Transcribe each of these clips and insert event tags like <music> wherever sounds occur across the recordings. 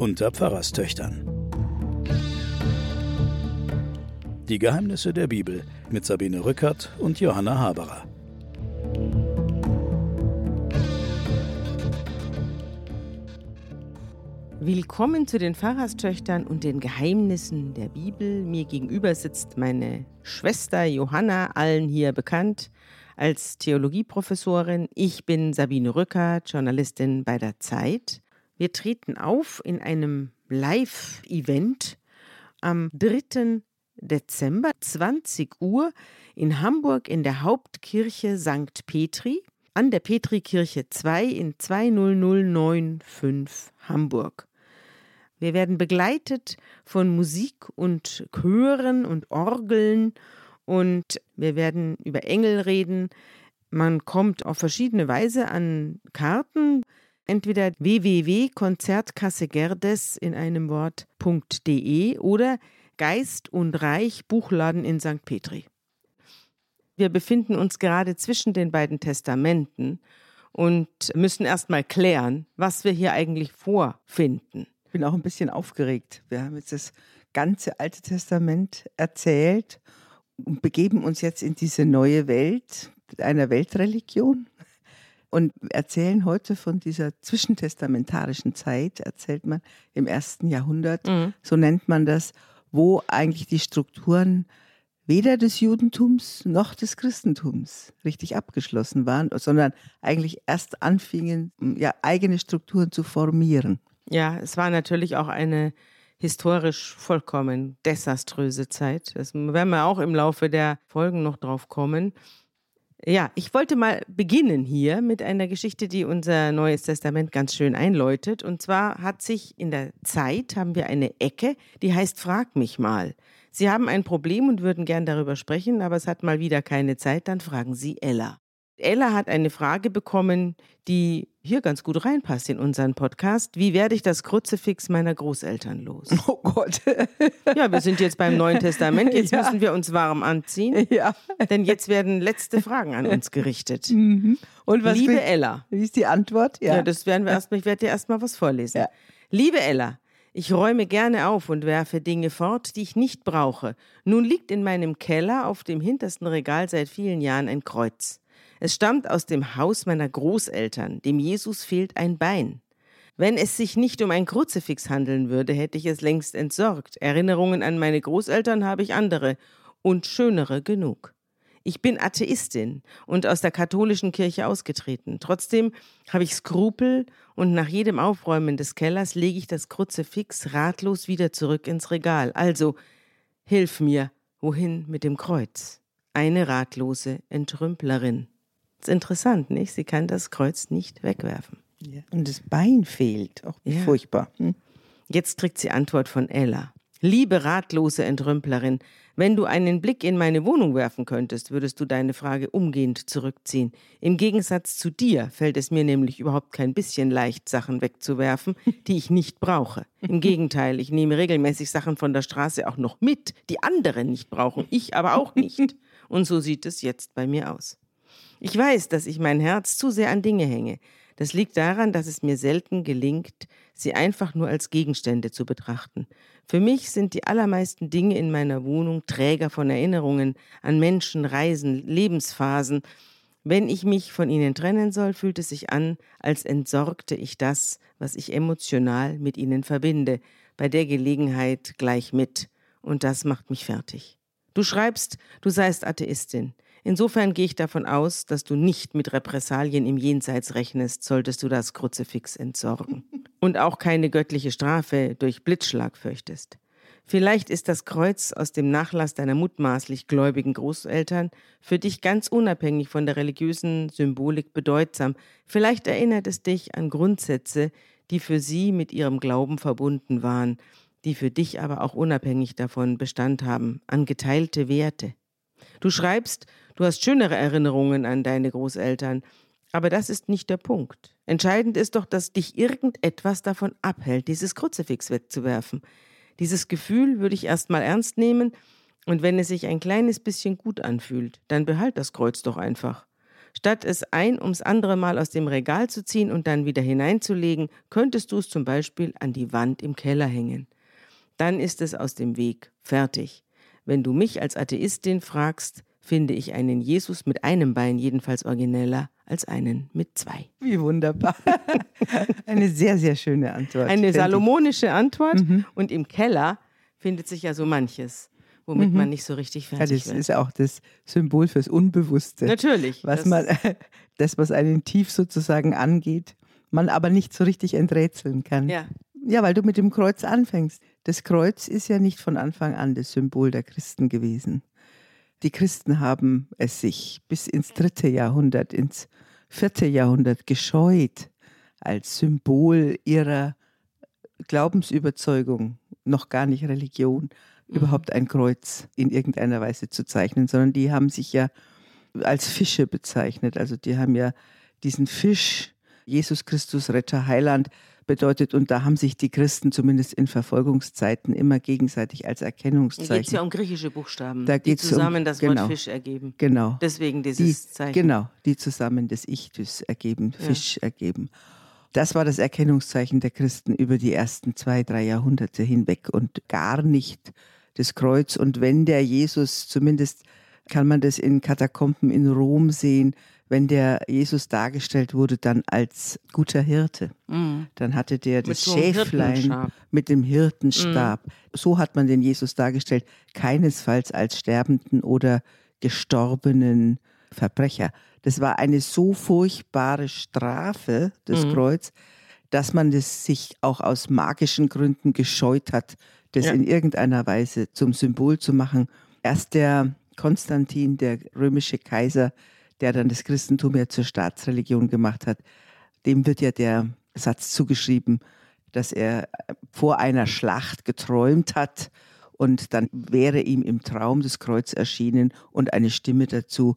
unter Pfarrerstöchtern. Die Geheimnisse der Bibel mit Sabine Rückert und Johanna Haberer. Willkommen zu den Pfarrerstöchtern und den Geheimnissen der Bibel. Mir gegenüber sitzt meine Schwester Johanna, allen hier bekannt als Theologieprofessorin. Ich bin Sabine Rückert, Journalistin bei der Zeit. Wir treten auf in einem Live-Event am 3. Dezember, 20 Uhr, in Hamburg in der Hauptkirche St. Petri, an der Petrikirche 2 in 20095 Hamburg. Wir werden begleitet von Musik und Chören und Orgeln und wir werden über Engel reden. Man kommt auf verschiedene Weise an Karten entweder www.konzertkassegerdes in einem Wort.de oder Geist und Reich Buchladen in St. Petri. Wir befinden uns gerade zwischen den beiden Testamenten und müssen erst mal klären, was wir hier eigentlich vorfinden. Ich bin auch ein bisschen aufgeregt. Wir haben jetzt das ganze Alte Testament erzählt und begeben uns jetzt in diese neue Welt einer Weltreligion und erzählen heute von dieser zwischentestamentarischen Zeit, erzählt man im ersten Jahrhundert, mhm. so nennt man das, wo eigentlich die Strukturen weder des Judentums noch des Christentums richtig abgeschlossen waren, sondern eigentlich erst anfingen, ja, eigene Strukturen zu formieren. Ja, es war natürlich auch eine historisch vollkommen desaströse Zeit. Das werden wir auch im Laufe der Folgen noch drauf kommen. Ja, ich wollte mal beginnen hier mit einer Geschichte, die unser Neues Testament ganz schön einläutet. Und zwar hat sich in der Zeit, haben wir eine Ecke, die heißt Frag mich mal. Sie haben ein Problem und würden gern darüber sprechen, aber es hat mal wieder keine Zeit, dann fragen Sie Ella. Ella hat eine Frage bekommen, die hier ganz gut reinpasst in unseren Podcast. Wie werde ich das Kruzifix meiner Großeltern los? Oh Gott. Ja, wir sind jetzt beim Neuen Testament. Jetzt ja. müssen wir uns warm anziehen. Ja. Denn jetzt werden letzte Fragen an uns gerichtet. Mhm. Und was Liebe Ella. Wie ist die Antwort? Ja, ja das werden wir erstmal, ich werde dir erstmal was vorlesen. Ja. Liebe Ella, ich räume gerne auf und werfe Dinge fort, die ich nicht brauche. Nun liegt in meinem Keller auf dem hintersten Regal seit vielen Jahren ein Kreuz. Es stammt aus dem Haus meiner Großeltern, dem Jesus fehlt ein Bein. Wenn es sich nicht um ein Kruzifix handeln würde, hätte ich es längst entsorgt. Erinnerungen an meine Großeltern habe ich andere und schönere genug. Ich bin Atheistin und aus der katholischen Kirche ausgetreten. Trotzdem habe ich Skrupel und nach jedem Aufräumen des Kellers lege ich das Kruzifix ratlos wieder zurück ins Regal. Also, hilf mir, wohin mit dem Kreuz? Eine ratlose Entrümplerin. Das ist interessant, nicht? Sie kann das Kreuz nicht wegwerfen. Ja. Und das Bein fehlt. Auch ja. furchtbar. Hm? Jetzt kriegt sie Antwort von Ella. Liebe ratlose Entrümplerin, wenn du einen Blick in meine Wohnung werfen könntest, würdest du deine Frage umgehend zurückziehen. Im Gegensatz zu dir fällt es mir nämlich überhaupt kein bisschen leicht, Sachen wegzuwerfen, die ich nicht brauche. Im Gegenteil, ich nehme regelmäßig Sachen von der Straße auch noch mit, die andere nicht brauchen, ich aber auch nicht. Und so sieht es jetzt bei mir aus. Ich weiß, dass ich mein Herz zu sehr an Dinge hänge. Das liegt daran, dass es mir selten gelingt, sie einfach nur als Gegenstände zu betrachten. Für mich sind die allermeisten Dinge in meiner Wohnung Träger von Erinnerungen an Menschen, Reisen, Lebensphasen. Wenn ich mich von ihnen trennen soll, fühlt es sich an, als entsorgte ich das, was ich emotional mit ihnen verbinde, bei der Gelegenheit gleich mit. Und das macht mich fertig. Du schreibst, du seist Atheistin. Insofern gehe ich davon aus, dass du nicht mit Repressalien im Jenseits rechnest, solltest du das Kruzifix entsorgen. <laughs> Und auch keine göttliche Strafe durch Blitzschlag fürchtest. Vielleicht ist das Kreuz aus dem Nachlass deiner mutmaßlich gläubigen Großeltern für dich ganz unabhängig von der religiösen Symbolik bedeutsam. Vielleicht erinnert es dich an Grundsätze, die für sie mit ihrem Glauben verbunden waren, die für dich aber auch unabhängig davon Bestand haben, an geteilte Werte. Du schreibst, du hast schönere Erinnerungen an deine Großeltern, aber das ist nicht der Punkt. Entscheidend ist doch, dass dich irgendetwas davon abhält, dieses Kruzifix wegzuwerfen. Dieses Gefühl würde ich erstmal ernst nehmen, und wenn es sich ein kleines bisschen gut anfühlt, dann behalt das Kreuz doch einfach. Statt es ein ums andere Mal aus dem Regal zu ziehen und dann wieder hineinzulegen, könntest du es zum Beispiel an die Wand im Keller hängen. Dann ist es aus dem Weg, fertig. Wenn du mich als Atheistin fragst, finde ich einen Jesus mit einem Bein jedenfalls origineller als einen mit zwei. Wie wunderbar. <laughs> Eine sehr, sehr schöne Antwort. Eine salomonische Antwort. Mhm. Und im Keller findet sich ja so manches womit mhm. man nicht so richtig fertig ja, das wird. ist auch das Symbol fürs Unbewusste. Natürlich. Was das man, <laughs> das, was einen tief sozusagen angeht, man aber nicht so richtig enträtseln kann. Ja. Ja, weil du mit dem Kreuz anfängst. Das Kreuz ist ja nicht von Anfang an das Symbol der Christen gewesen. Die Christen haben es sich bis ins dritte Jahrhundert, ins vierte Jahrhundert gescheut, als Symbol ihrer Glaubensüberzeugung, noch gar nicht Religion, mhm. überhaupt ein Kreuz in irgendeiner Weise zu zeichnen, sondern die haben sich ja als Fische bezeichnet. Also die haben ja diesen Fisch, Jesus Christus, Retter, Heiland, bedeutet. Und da haben sich die Christen zumindest in Verfolgungszeiten immer gegenseitig als Erkennungszeichen. Da geht es ja um griechische Buchstaben, da die zusammen um, das genau, Wort Fisch ergeben. Genau. Deswegen dieses die, Zeichen. Genau, die zusammen das Ichthys ergeben, Fisch ja. ergeben. Das war das Erkennungszeichen der Christen über die ersten zwei, drei Jahrhunderte hinweg und gar nicht das Kreuz. Und wenn der Jesus, zumindest kann man das in Katakomben in Rom sehen, wenn der Jesus dargestellt wurde, dann als guter Hirte. Mhm. Dann hatte der das so Schäflein mit dem Hirtenstab. Mhm. So hat man den Jesus dargestellt, keinesfalls als sterbenden oder gestorbenen Verbrecher. Das war eine so furchtbare Strafe, das mhm. Kreuz, dass man das sich auch aus magischen Gründen gescheut hat, das ja. in irgendeiner Weise zum Symbol zu machen. Erst der Konstantin, der römische Kaiser, der dann das Christentum ja zur Staatsreligion gemacht hat, dem wird ja der Satz zugeschrieben, dass er vor einer Schlacht geträumt hat und dann wäre ihm im Traum das Kreuz erschienen und eine Stimme dazu,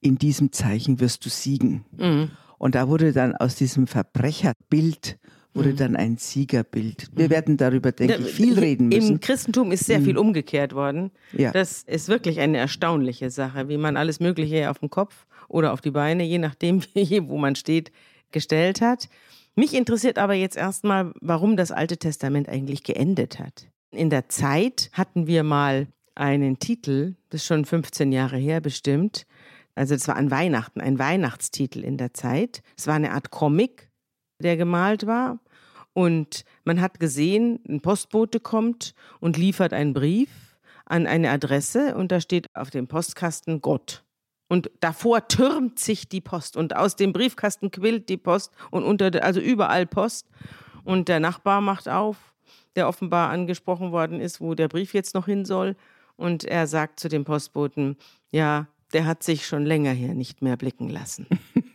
in diesem Zeichen wirst du siegen. Mhm. Und da wurde dann aus diesem Verbrecherbild wurde mhm. dann ein Siegerbild. Wir mhm. werden darüber, denke ich, viel reden müssen. Im Christentum ist sehr mhm. viel umgekehrt worden. Ja. Das ist wirklich eine erstaunliche Sache, wie man alles Mögliche auf den Kopf oder auf die Beine, je nachdem, <laughs> wo man steht, gestellt hat. Mich interessiert aber jetzt erstmal, warum das Alte Testament eigentlich geendet hat. In der Zeit hatten wir mal einen Titel, das ist schon 15 Jahre her bestimmt. Also es war an Weihnachten, ein Weihnachtstitel in der Zeit. Es war eine Art Comic, der gemalt war. Und man hat gesehen, ein Postbote kommt und liefert einen Brief an eine Adresse und da steht auf dem Postkasten Gott. Und davor türmt sich die Post und aus dem Briefkasten quillt die Post und unter, also überall Post. Und der Nachbar macht auf, der offenbar angesprochen worden ist, wo der Brief jetzt noch hin soll. Und er sagt zu dem Postboten, ja, der hat sich schon länger hier nicht mehr blicken lassen. <laughs>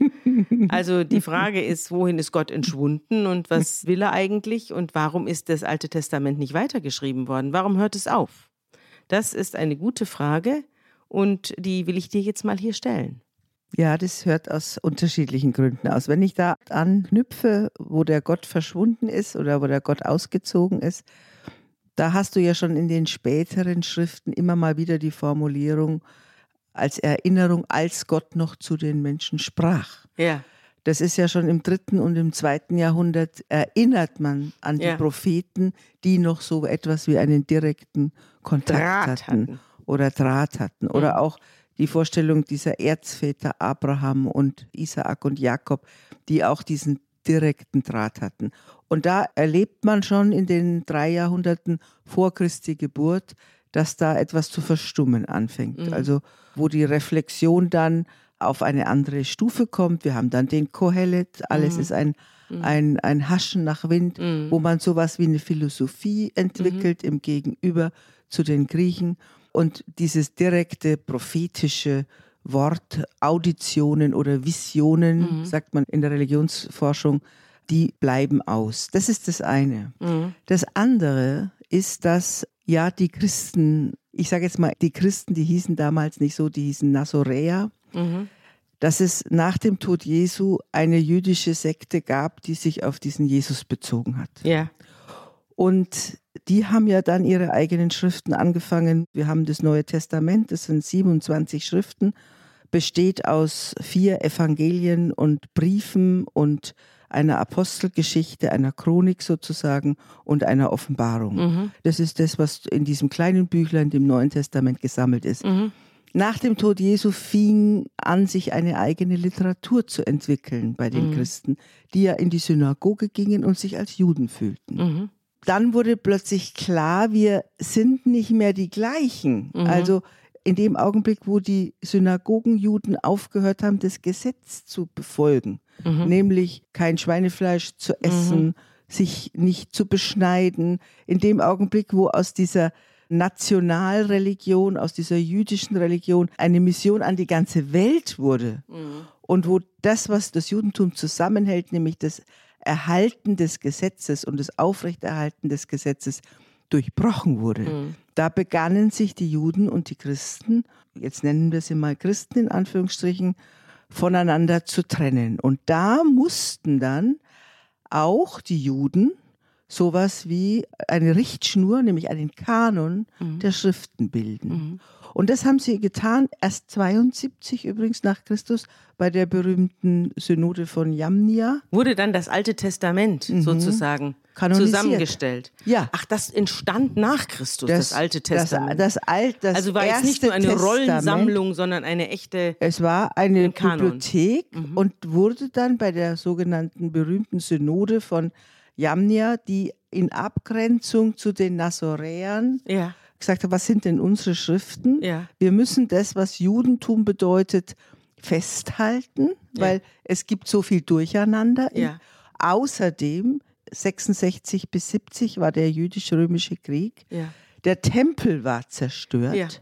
Also die Frage ist, wohin ist Gott entschwunden und was will er eigentlich und warum ist das Alte Testament nicht weitergeschrieben worden? Warum hört es auf? Das ist eine gute Frage und die will ich dir jetzt mal hier stellen. Ja, das hört aus unterschiedlichen Gründen aus. Wenn ich da anknüpfe, wo der Gott verschwunden ist oder wo der Gott ausgezogen ist, da hast du ja schon in den späteren Schriften immer mal wieder die Formulierung, als Erinnerung, als Gott noch zu den Menschen sprach. Ja. Das ist ja schon im dritten und im zweiten Jahrhundert erinnert man an die ja. Propheten, die noch so etwas wie einen direkten Kontakt hatten, hatten, oder Draht hatten. Oder mhm. auch die Vorstellung dieser Erzväter Abraham und Isaak und Jakob, die auch diesen direkten Draht hatten. Und da erlebt man schon in den drei Jahrhunderten vor Christi Geburt, dass da etwas zu verstummen anfängt. Mhm. Also wo die Reflexion dann auf eine andere Stufe kommt. Wir haben dann den Kohelet, alles mhm. ist ein, mhm. ein, ein Haschen nach Wind, mhm. wo man sowas wie eine Philosophie entwickelt mhm. im Gegenüber zu den Griechen. Und dieses direkte prophetische Wort, Auditionen oder Visionen, mhm. sagt man in der Religionsforschung, die bleiben aus. Das ist das eine. Das andere ist, dass ja die Christen ich sage jetzt mal, die Christen, die hießen damals nicht so, die hießen Nazoräer, mhm. dass es nach dem Tod Jesu eine jüdische Sekte gab, die sich auf diesen Jesus bezogen hat. Ja. Und die haben ja dann ihre eigenen Schriften angefangen. Wir haben das Neue Testament, das sind 27 Schriften, besteht aus vier Evangelien und Briefen und einer Apostelgeschichte, einer Chronik sozusagen und einer Offenbarung. Mhm. Das ist das, was in diesem kleinen Büchlein, dem Neuen Testament gesammelt ist. Mhm. Nach dem Tod Jesu fing an, sich eine eigene Literatur zu entwickeln bei den mhm. Christen, die ja in die Synagoge gingen und sich als Juden fühlten. Mhm. Dann wurde plötzlich klar, wir sind nicht mehr die gleichen. Mhm. Also in dem Augenblick, wo die Synagogenjuden aufgehört haben, das Gesetz zu befolgen, mhm. nämlich kein Schweinefleisch zu essen, mhm. sich nicht zu beschneiden, in dem Augenblick, wo aus dieser Nationalreligion, aus dieser jüdischen Religion eine Mission an die ganze Welt wurde mhm. und wo das, was das Judentum zusammenhält, nämlich das Erhalten des Gesetzes und das Aufrechterhalten des Gesetzes, durchbrochen wurde. Mhm. Da begannen sich die Juden und die Christen, jetzt nennen wir sie mal Christen in Anführungsstrichen, voneinander zu trennen. Und da mussten dann auch die Juden sowas wie eine Richtschnur, nämlich einen Kanon mhm. der Schriften bilden. Mhm. Und das haben sie getan, erst 72 übrigens nach Christus, bei der berühmten Synode von Jamnia. Wurde dann das Alte Testament mhm. sozusagen zusammengestellt. Ja. Ach, das entstand nach Christus, das, das Alte Testament. Das, das, Alt, das also war jetzt nicht nur eine Testament. Rollensammlung, sondern eine echte. Es war eine Bibliothek mhm. und wurde dann bei der sogenannten berühmten Synode von Jamnia, die in Abgrenzung zu den Nazoräern ja. gesagt hat, was sind denn unsere Schriften? Ja. Wir müssen das, was Judentum bedeutet, festhalten, weil ja. es gibt so viel Durcheinander. Ja. Außerdem 66 bis 70 war der jüdisch-römische Krieg. Ja. Der Tempel war zerstört.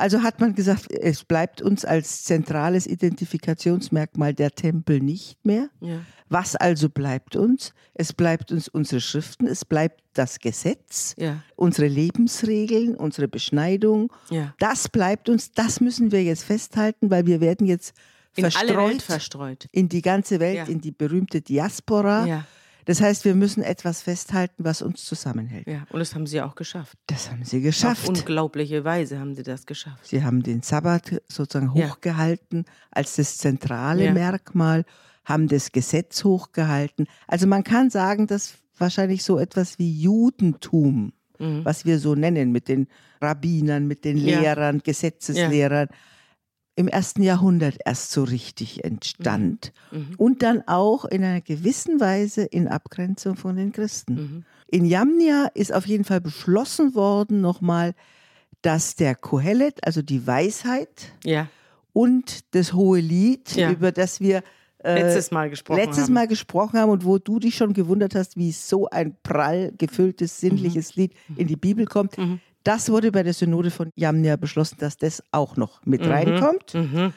Ja. Also hat man gesagt, es bleibt uns als zentrales Identifikationsmerkmal der Tempel nicht mehr. Ja. Was also bleibt uns? Es bleibt uns unsere Schriften, es bleibt das Gesetz, ja. unsere Lebensregeln, unsere Beschneidung. Ja. Das bleibt uns, das müssen wir jetzt festhalten, weil wir werden jetzt in verstreut, verstreut. in die ganze Welt, in die berühmte Diaspora. Das heißt, wir müssen etwas festhalten, was uns zusammenhält. Ja, und das haben Sie auch geschafft. Das haben Sie geschafft. Auf unglaubliche Weise haben Sie das geschafft. Sie haben den Sabbat sozusagen ja. hochgehalten als das zentrale ja. Merkmal, haben das Gesetz hochgehalten. Also man kann sagen, dass wahrscheinlich so etwas wie Judentum, mhm. was wir so nennen, mit den Rabbinern, mit den Lehrern, ja. Gesetzeslehrern, im ersten Jahrhundert erst so richtig entstand mhm. mhm. und dann auch in einer gewissen Weise in Abgrenzung von den Christen. Mhm. In Jamnia ist auf jeden Fall beschlossen worden nochmal, dass der Kohelet, also die Weisheit ja. und das hohe Lied, ja. über das wir äh, letztes Mal gesprochen letztes haben. Mal gesprochen haben und wo du dich schon gewundert hast, wie so ein prall gefülltes, sinnliches mhm. Lied in die Bibel kommt. Mhm. Das wurde bei der Synode von Jamnia beschlossen, dass das auch noch mit mhm. reinkommt, mhm.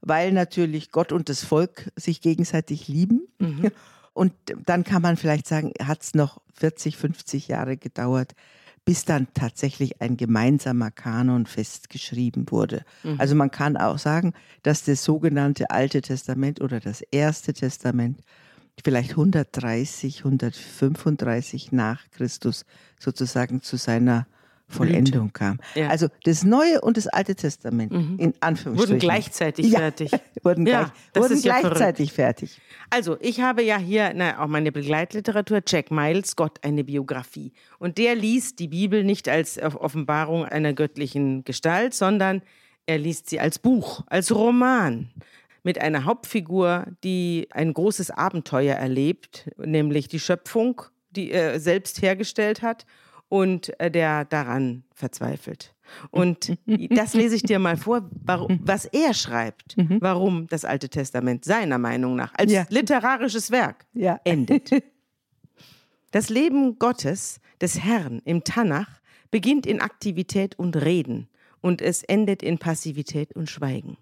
weil natürlich Gott und das Volk sich gegenseitig lieben. Mhm. <laughs> Und dann kann man vielleicht sagen, hat es noch 40, 50 Jahre gedauert, bis dann tatsächlich ein gemeinsamer Kanon festgeschrieben wurde. Mhm. Also man kann auch sagen, dass das sogenannte Alte Testament oder das Erste Testament vielleicht 130, 135 nach Christus sozusagen zu seiner Vollendung kam. Ja. Also das Neue und das Alte Testament mhm. in Anführungsstrichen. Wurden gleichzeitig ja, fertig. <laughs> wurden, ja, gleich, wurden gleichzeitig fertig. Also ich habe ja hier na, auch meine Begleitliteratur, Jack Miles, Gott, eine Biografie. Und der liest die Bibel nicht als Offenbarung einer göttlichen Gestalt, sondern er liest sie als Buch, als Roman mit einer Hauptfigur, die ein großes Abenteuer erlebt, nämlich die Schöpfung, die er selbst hergestellt hat und äh, der daran verzweifelt. Und das lese ich dir mal vor, was er schreibt, mhm. warum das Alte Testament seiner Meinung nach als ja. literarisches Werk ja. endet. <laughs> Das Leben Gottes, des Herrn im Tanach, beginnt in Aktivität und Reden und es endet in Passivität und Schweigen.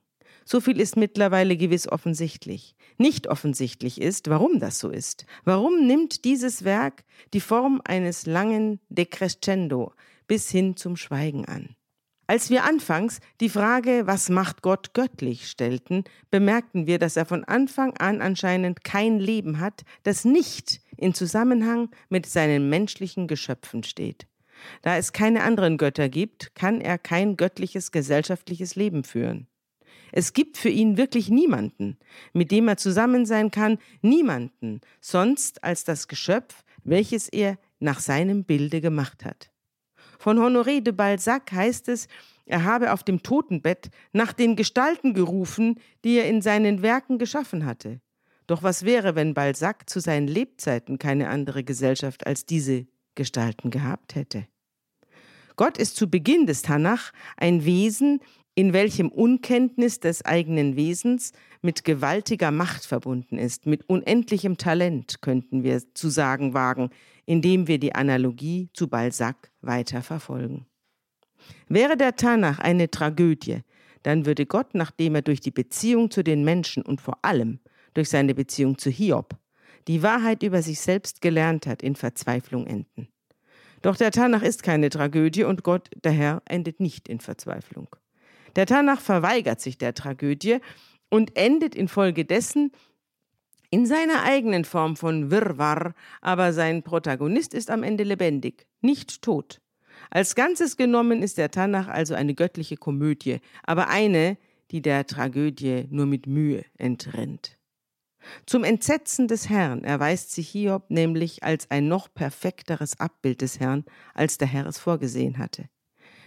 So viel ist mittlerweile gewiss offensichtlich. Nicht offensichtlich ist, warum das so ist. Warum nimmt dieses Werk die Form eines langen Decrescendo bis hin zum Schweigen an? Als wir anfangs die Frage, was macht Gott göttlich, stellten, bemerkten wir, dass er von Anfang an anscheinend kein Leben hat, das nicht in Zusammenhang mit seinen menschlichen Geschöpfen steht. Da es keine anderen Götter gibt, kann er kein göttliches gesellschaftliches Leben führen. Es gibt für ihn wirklich niemanden, mit dem er zusammen sein kann, niemanden, sonst als das Geschöpf, welches er nach seinem Bilde gemacht hat. Von Honoré de Balzac heißt es, er habe auf dem Totenbett nach den Gestalten gerufen, die er in seinen Werken geschaffen hatte. Doch was wäre, wenn Balzac zu seinen Lebzeiten keine andere Gesellschaft als diese Gestalten gehabt hätte? Gott ist zu Beginn des Tanach ein Wesen, in welchem Unkenntnis des eigenen Wesens mit gewaltiger Macht verbunden ist, mit unendlichem Talent, könnten wir zu sagen wagen, indem wir die Analogie zu Balzac weiter verfolgen. Wäre der Tanach eine Tragödie, dann würde Gott, nachdem er durch die Beziehung zu den Menschen und vor allem durch seine Beziehung zu Hiob die Wahrheit über sich selbst gelernt hat, in Verzweiflung enden. Doch der Tanach ist keine Tragödie und Gott, der Herr, endet nicht in Verzweiflung. Der Tanach verweigert sich der Tragödie und endet infolgedessen in seiner eigenen Form von Wirrwarr, aber sein Protagonist ist am Ende lebendig, nicht tot. Als Ganzes genommen ist der Tanach also eine göttliche Komödie, aber eine, die der Tragödie nur mit Mühe entrennt. Zum Entsetzen des Herrn erweist sich Hiob nämlich als ein noch perfekteres Abbild des Herrn, als der Herr es vorgesehen hatte.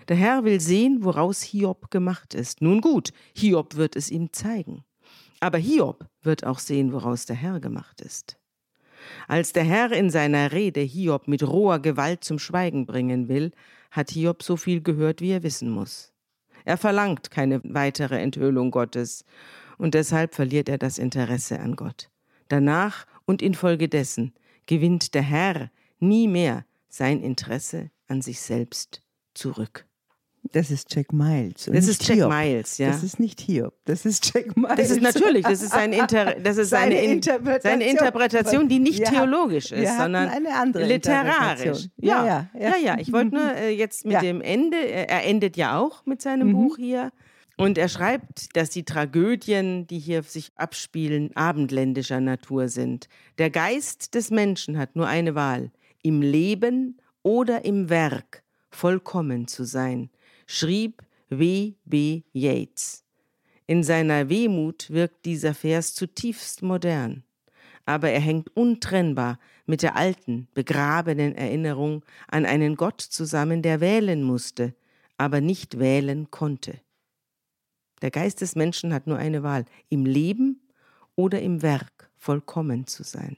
Der Herr will sehen, woraus Hiob gemacht ist. Nun gut, Hiob wird es ihm zeigen. Aber Hiob wird auch sehen, woraus der Herr gemacht ist. Als der Herr in seiner Rede Hiob mit roher Gewalt zum Schweigen bringen will, hat Hiob so viel gehört, wie er wissen muss. Er verlangt keine weitere Enthüllung Gottes, und deshalb verliert er das Interesse an Gott. Danach und infolgedessen gewinnt der Herr nie mehr sein Interesse an sich selbst zurück. Das ist Jack Miles. Das ist Jack Hiob. Miles, ja. Das ist nicht Hiob. Das ist Jack Miles. Das ist natürlich, das ist seine, Inter das ist seine, In Interpretation. seine Interpretation, die nicht hatten- theologisch ist, sondern eine andere literarisch. Ja, Ja, ja, ja, ja. ja. Ich wollte nur äh, jetzt mit Ja. dem Ende, äh, er endet ja auch mit seinem Mhm. Buch hier. Und er schreibt, dass die Tragödien, die hier sich abspielen, abendländischer Natur sind. Der Geist des Menschen hat nur eine Wahl, im Leben oder im Werk vollkommen zu sein, schrieb W. B. Yeats. In seiner Wehmut wirkt dieser Vers zutiefst modern, aber er hängt untrennbar mit der alten, begrabenen Erinnerung an einen Gott zusammen, der wählen musste, aber nicht wählen konnte. Der Geist des Menschen hat nur eine Wahl, im Leben oder im Werk vollkommen zu sein.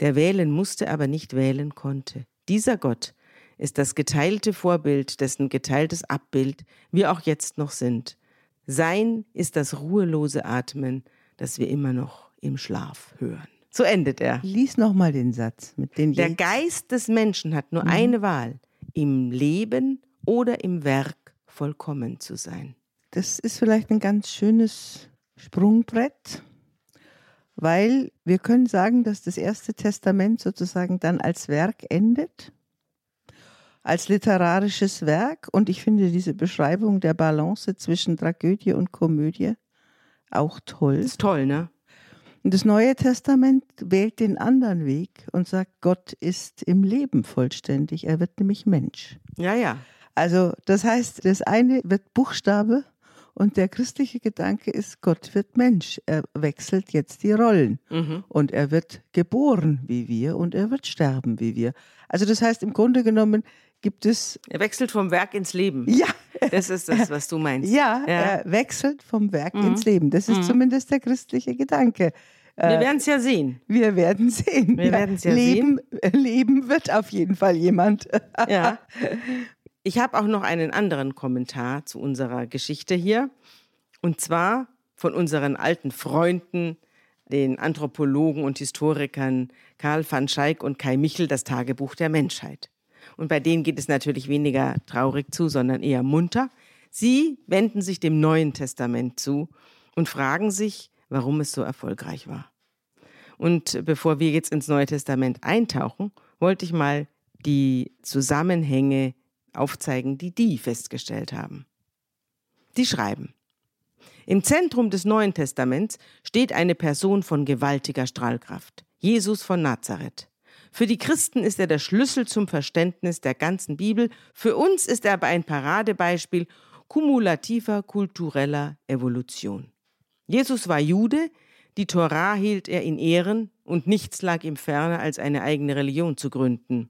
Der wählen musste, aber nicht wählen konnte. Dieser Gott ist das geteilte Vorbild, dessen geteiltes Abbild wir auch jetzt noch sind. Sein ist das ruhelose Atmen, das wir immer noch im Schlaf hören. So endet er. Lies noch mal den Satz mit den Der. Geist des Menschen hat nur eine Wahl, im Leben oder im Werk vollkommen zu sein. Das ist vielleicht ein ganz schönes Sprungbrett, weil wir können sagen, dass das Erste Testament sozusagen dann als Werk endet, als literarisches Werk. Und ich finde diese Beschreibung der Balance zwischen Tragödie und Komödie auch toll. Das ist toll, ne? Und das Neue Testament wählt den anderen Weg und sagt, Gott ist im Leben vollständig, er wird nämlich Mensch. Ja, ja. Also das heißt, das eine wird Buchstabe und der christliche Gedanke ist, Gott wird Mensch. Er wechselt jetzt die Rollen Mhm. und er wird geboren wie wir und er wird sterben wie wir. Also das heißt, im Grunde genommen gibt es, Er wechselt vom Werk ins Leben. ja, Das ist das, was du meinst. ja, Ja. Mhm. er wechselt vom Werk ins Leben. Das ist zumindest der christliche Gedanke. Wir werden es ja sehen. Wir werden sehen. Wir werden's ja leben, Leben wird auf jeden Fall jemand. <laughs> Ja. Ich habe auch noch einen anderen Kommentar zu unserer Geschichte hier. Und zwar von unseren alten Freunden, den Anthropologen und Historikern Karl van Schaik und Kai Michel, das Tagebuch der Menschheit. Und bei denen geht es natürlich weniger traurig zu, sondern eher munter. Sie wenden sich dem Neuen Testament zu und fragen sich, warum es so erfolgreich war. Und bevor wir jetzt ins Neue Testament eintauchen, wollte ich mal die Zusammenhänge aufzeigen, die die festgestellt haben. Die schreiben, im Zentrum des Neuen Testaments steht eine Person von gewaltiger Strahlkraft, Jesus von Nazareth. Für die Christen ist er der Schlüssel zum Verständnis der ganzen Bibel, für uns ist er aber ein Paradebeispiel kumulativer kultureller Evolution. Jesus war Jude, die Torah hielt er in Ehren und nichts lag ihm ferner, als eine eigene Religion zu gründen.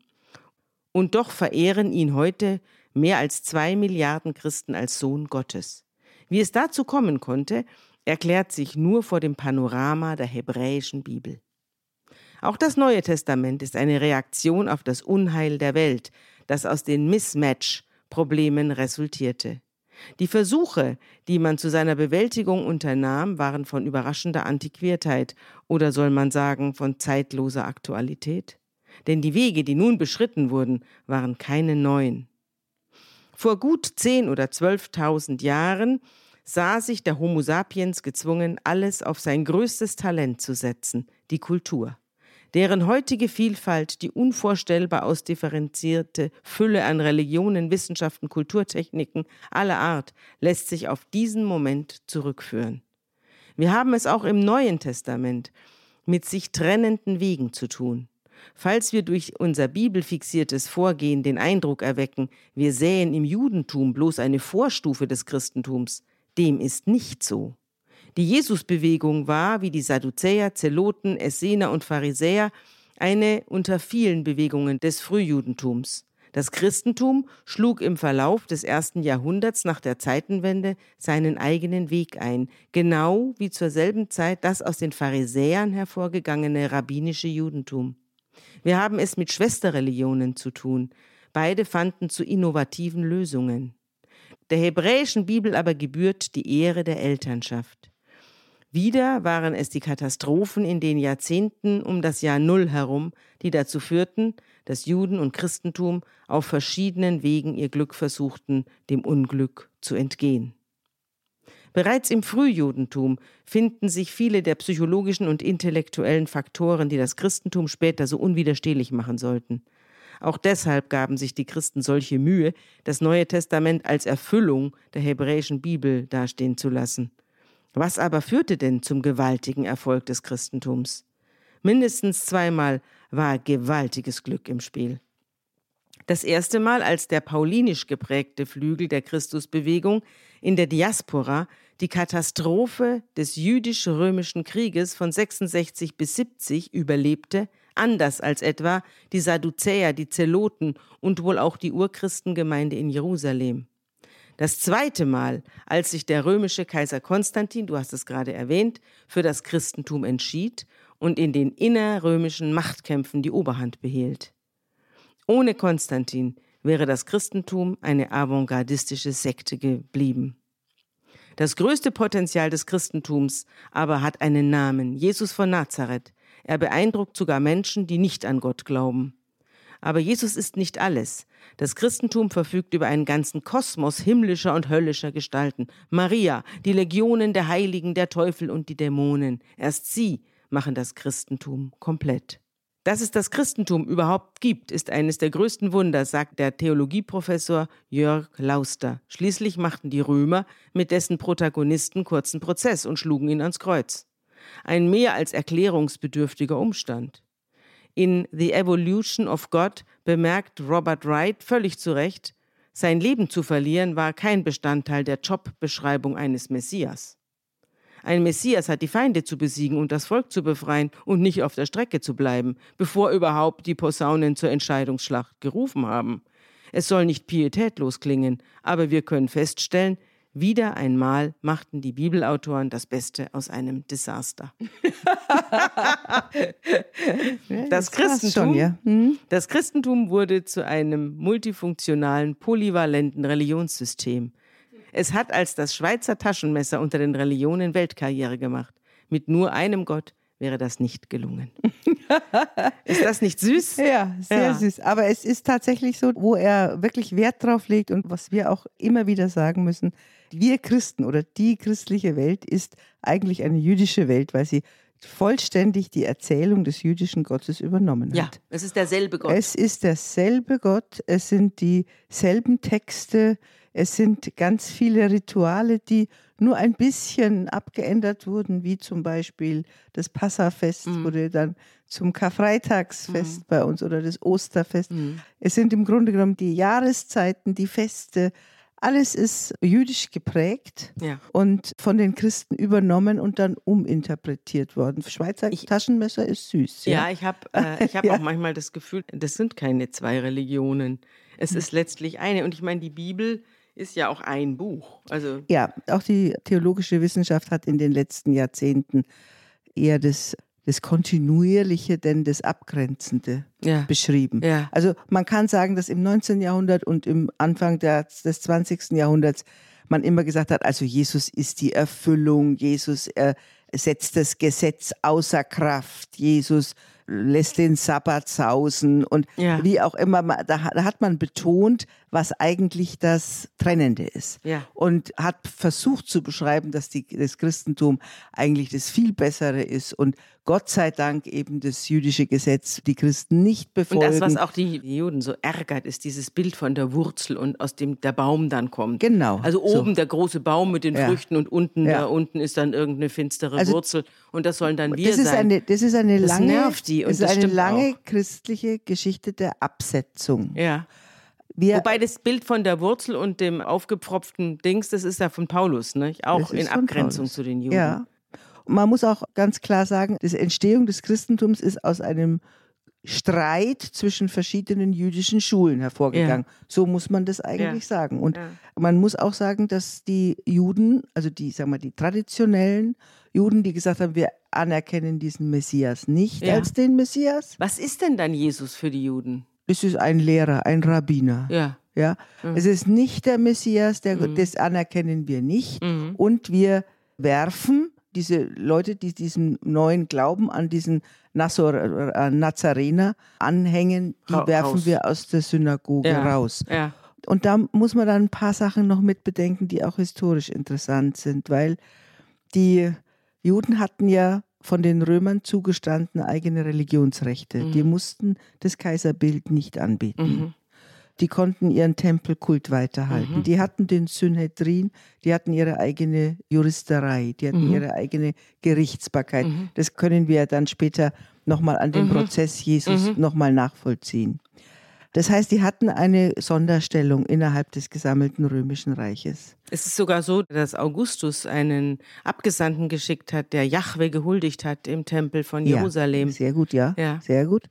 Und doch verehren ihn heute mehr als zwei Milliarden Christen als Sohn Gottes. Wie es dazu kommen konnte, erklärt sich nur vor dem Panorama der hebräischen Bibel. Auch das Neue Testament ist eine Reaktion auf das Unheil der Welt, das aus den Mismatch-Problemen resultierte. Die Versuche, die man zu seiner Bewältigung unternahm, waren von überraschender Antiquiertheit oder soll man sagen von zeitloser Aktualität? Denn die Wege, die nun beschritten wurden, waren keine neuen. Vor gut zehn oder zwölftausend Jahren sah sich der Homo sapiens gezwungen, alles auf sein größtes Talent zu setzen, die Kultur deren heutige Vielfalt die unvorstellbar ausdifferenzierte Fülle an Religionen, Wissenschaften, Kulturtechniken aller Art lässt sich auf diesen Moment zurückführen. Wir haben es auch im Neuen Testament mit sich trennenden Wegen zu tun. Falls wir durch unser bibelfixiertes Vorgehen den Eindruck erwecken, wir sähen im Judentum bloß eine Vorstufe des Christentums, dem ist nicht so. Die Jesusbewegung war, wie die Sadduzäer, Zeloten, Essener und Pharisäer, eine unter vielen Bewegungen des Frühjudentums. Das Christentum schlug im Verlauf des ersten Jahrhunderts nach der Zeitenwende seinen eigenen Weg ein, genau wie zur selben Zeit das aus den Pharisäern hervorgegangene rabbinische Judentum. Wir haben es mit Schwesterreligionen zu tun. Beide fanden zu innovativen Lösungen. Der hebräischen Bibel aber gebührt die Ehre der Elternschaft. Wieder waren es die Katastrophen in den Jahrzehnten um das Jahr Null herum, die dazu führten, dass Juden und Christentum auf verschiedenen Wegen ihr Glück versuchten, dem Unglück zu entgehen. Bereits im Frühjudentum finden sich viele der psychologischen und intellektuellen Faktoren, die das Christentum später so unwiderstehlich machen sollten. Auch deshalb gaben sich die Christen solche Mühe, das Neue Testament als Erfüllung der hebräischen Bibel dastehen zu lassen. Was aber führte denn zum gewaltigen Erfolg des Christentums? Mindestens zweimal war gewaltiges Glück im Spiel. Das erste Mal, als der paulinisch geprägte Flügel der Christusbewegung in der Diaspora die Katastrophe des jüdisch-römischen Krieges von 66 bis 70 überlebte, anders als etwa die Sadduzäer, die Zeloten und wohl auch die Urchristengemeinde in Jerusalem. Das zweite Mal, als sich der römische Kaiser Konstantin, du hast es gerade erwähnt, für das Christentum entschied und in den innerrömischen Machtkämpfen die Oberhand behielt. Ohne Konstantin wäre das Christentum eine avantgardistische Sekte geblieben. Das größte Potenzial des Christentums aber hat einen Namen, Jesus von Nazareth. Er beeindruckt sogar Menschen, die nicht an Gott glauben. Aber Jesus ist nicht alles. Das Christentum verfügt über einen ganzen Kosmos himmlischer und höllischer Gestalten. Maria, die Legionen der Heiligen, der Teufel und die Dämonen. Erst sie machen das Christentum komplett. Dass es das Christentum überhaupt gibt, ist eines der größten Wunder, sagt der Theologieprofessor Jörg Lauster. Schließlich machten die Römer mit dessen Protagonisten kurzen Prozess und schlugen ihn ans Kreuz. Ein mehr als erklärungsbedürftiger Umstand. In The Evolution of God bemerkt Robert Wright völlig zu Recht, sein Leben zu verlieren war kein Bestandteil der Jobbeschreibung eines Messias. Ein Messias hat die Feinde zu besiegen und das Volk zu befreien und nicht auf der Strecke zu bleiben, bevor überhaupt die Posaunen zur Entscheidungsschlacht gerufen haben. Es soll nicht pietätlos klingen, aber wir können feststellen, wieder einmal machten die Bibelautoren das Beste aus einem Desaster. <laughs> das, Christentum, hm? das Christentum wurde zu einem multifunktionalen, polyvalenten Religionssystem. Es hat als das Schweizer Taschenmesser unter den Religionen Weltkarriere gemacht. Mit nur einem Gott wäre das nicht gelungen. <laughs> ist das nicht süß? Ja, sehr ja. süß. Aber es ist tatsächlich so, wo er wirklich Wert drauf legt und was wir auch immer wieder sagen müssen, wir Christen oder die christliche Welt ist eigentlich eine jüdische Welt, weil sie vollständig die Erzählung des jüdischen Gottes übernommen hat. Ja, es ist derselbe Gott. Es ist derselbe Gott, es sind dieselben Texte, es sind ganz viele Rituale, die nur ein bisschen abgeändert wurden, wie zum Beispiel das Passafest mhm. wurde dann zum Karfreitagsfest mhm. bei uns oder das Osterfest. Mhm. Es sind im Grunde genommen die Jahreszeiten, die Feste, Alles ist jüdisch geprägt Ja. und von den Christen übernommen und dann uminterpretiert worden. Schweizer Ich- Taschenmesser ist süß. Ja, ich habe äh, ich hab <laughs> Ja. auch manchmal das Gefühl, das sind keine zwei Religionen. Es Hm. ist letztlich eine. Und ich meine, die Bibel ist ja auch ein Buch. Also Ja, auch die theologische Wissenschaft hat in den letzten Jahrzehnten eher das, das Kontinuierliche, denn das Abgrenzende ja. beschrieben. Ja. Also man kann sagen, dass im 19. Jahrhundert und im Anfang der, des 20. Jahrhunderts man immer gesagt hat, also Jesus ist die Erfüllung, Jesus äh, setzt das Gesetz außer Kraft, Jesus lässt den Sabbat sausen und Ja. wie auch immer, ma- da, hat- da hat man betont, was eigentlich das Trennende ist. Ja. Und hat versucht zu beschreiben, dass die, das Christentum eigentlich das viel Bessere ist und Gott sei Dank eben das jüdische Gesetz die Christen nicht Und befolgen. das, was auch die Juden so ärgert, ist dieses Bild von der Wurzel und aus dem der Baum dann kommt. Genau, Also so. oben der große Baum mit den Ja. Früchten und unten, Ja. da unten ist dann irgendeine finstere Also- Wurzel. Und das sollen dann wir das ist sein. eine, das ist eine Das lange, nervt die und das ist das eine lange auch. christliche Geschichte der Absetzung. ja. Wir, Wobei das Bild von der Wurzel und dem aufgepfropften Dings, das ist ja von Paulus, ne? auch in Abgrenzung Paulus. zu den Juden. Ja. Man muss auch ganz klar sagen, die Entstehung des Christentums ist aus einem Streit zwischen verschiedenen jüdischen Schulen hervorgegangen. So muss man das eigentlich Ja. sagen. Und Ja. man muss auch sagen, dass die Juden, also die, sagen wir, die traditionellen Juden, die gesagt haben, wir anerkennen diesen Messias nicht Ja. als den Messias. Was ist denn dann Jesus für die Juden? Es ist ein Lehrer, ein Rabbiner. Ja. Ja, es ist nicht der Messias, der, Mhm. das anerkennen wir nicht. Mhm. Und wir werfen diese Leute, die diesem neuen Glauben an diesen Nassor, äh, Nazarener anhängen, die Ra- werfen raus. wir aus der Synagoge Ja. raus. Ja. Und da muss man dann ein paar Sachen noch mit bedenken, die auch historisch interessant sind, weil die Juden hatten ja von den Römern zugestanden eigene Religionsrechte. Die mussten das Kaiserbild nicht anbeten. Mhm. Die konnten ihren Tempelkult weiterhalten. Mhm. Die hatten den Synhedrin, die hatten ihre eigene Juristerei, die hatten Mhm. ihre eigene Gerichtsbarkeit. Mhm. Das können wir dann später nochmal an dem Mhm. Prozess Jesus Mhm. nochmal nachvollziehen. Das heißt, die hatten eine Sonderstellung innerhalb des gesammelten römischen Reiches. Es ist sogar so, dass Augustus einen Abgesandten geschickt hat, der Jahwe gehuldigt hat im Tempel von Jerusalem. Ja, sehr gut, ja. Ja. Sehr gut.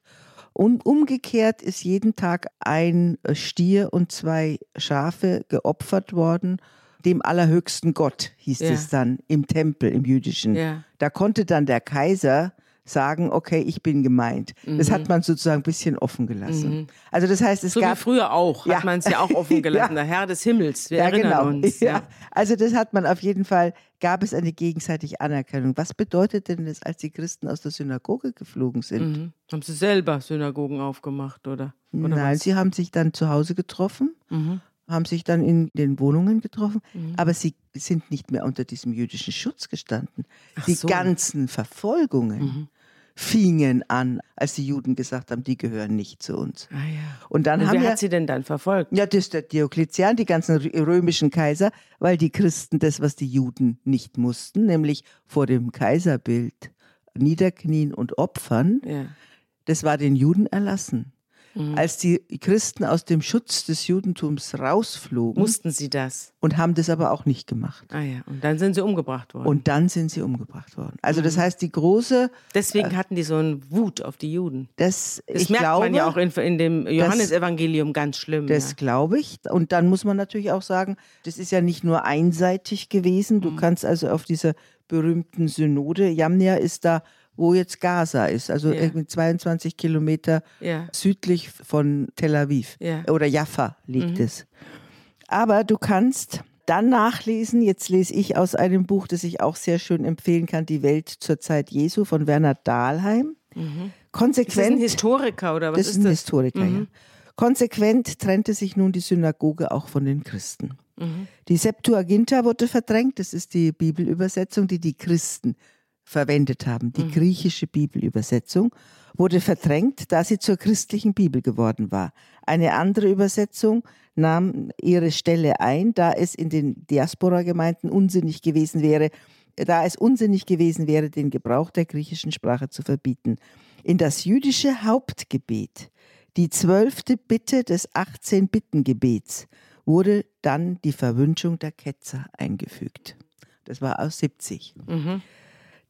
Und umgekehrt ist jeden Tag ein Stier und zwei Schafe geopfert worden. Dem allerhöchsten Gott hieß Ja. es dann im Tempel, im jüdischen. Ja. Da konnte dann der Kaiser sagen, okay, ich bin gemeint. Das hat man sozusagen ein bisschen offen gelassen. Also das heißt, es Mhm. So wie gab früher auch, Ja. hat man es ja auch offen <laughs> gelassen. Der Herr des Himmels, wir ja, genau. uns. <laughs> Ja. Ja. Also das hat man auf jeden Fall, gab es eine gegenseitige Anerkennung. Was bedeutet denn das, als die Christen aus der Synagoge geflogen sind? Mhm. Haben sie selber Synagogen aufgemacht, oder? oder Nein, was? sie haben sich dann zu Hause getroffen, Mhm. haben sich dann in den Wohnungen getroffen, Mhm. aber sie sind nicht mehr unter diesem jüdischen Schutz gestanden. Ach die so. ganzen Verfolgungen Mhm. Fingen an, als die Juden gesagt haben, die gehören nicht zu uns. Ah, ja. Und dann Und haben wer wir hat sie denn dann verfolgt? Ja, das ist der Diokletian, die ganzen rö- römischen Kaiser, weil die Christen das, was die Juden nicht mussten, nämlich vor dem Kaiserbild niederknien und opfern, Ja. das war den Juden erlassen. Mhm. Als die Christen aus dem Schutz des Judentums rausflogen Mussten sie das? und haben das aber auch nicht gemacht. Ah ja, und dann sind sie umgebracht worden. Und dann sind sie umgebracht worden. Also Mhm. das heißt, die große, Deswegen hatten die so einen Wut auf die Juden. das, Das ich merkt glaube, man ja auch in, in dem Johannesevangelium ganz schlimm. Das ja. glaube ich. Und dann muss man natürlich auch sagen, das ist ja nicht nur einseitig gewesen. Mhm. Du kannst also auf dieser berühmten Synode, Jamnia ist da, wo jetzt Gaza ist, also Ja. irgendwie 22 Kilometer Ja. südlich von Tel Aviv Ja. oder Jaffa liegt Mhm. es. Aber du kannst dann nachlesen, jetzt lese ich aus einem Buch, das ich auch sehr schön empfehlen kann, Die Welt zur Zeit Jesu von Werner Dahlheim. Mhm. Ist das ein Konsequent Historiker oder was das ist ein das? Historiker, Mhm. ja. Konsequent trennte sich nun die Synagoge auch von den Christen. Mhm. Die Septuaginta wurde verdrängt, das ist die Bibelübersetzung, die die Christen verwendet haben. Mhm. Die griechische Bibelübersetzung wurde verdrängt, da sie zur christlichen Bibel geworden war. Eine andere Übersetzung nahm ihre Stelle ein, da es in den Diaspora-Gemeinden unsinnig gewesen wäre, da es unsinnig gewesen wäre, den Gebrauch der griechischen Sprache zu verbieten. In das jüdische Hauptgebet, die zwölfte Bitte des 18-Bitten-Gebets, wurde dann die Verwünschung der Ketzer eingefügt. Das war aus 70.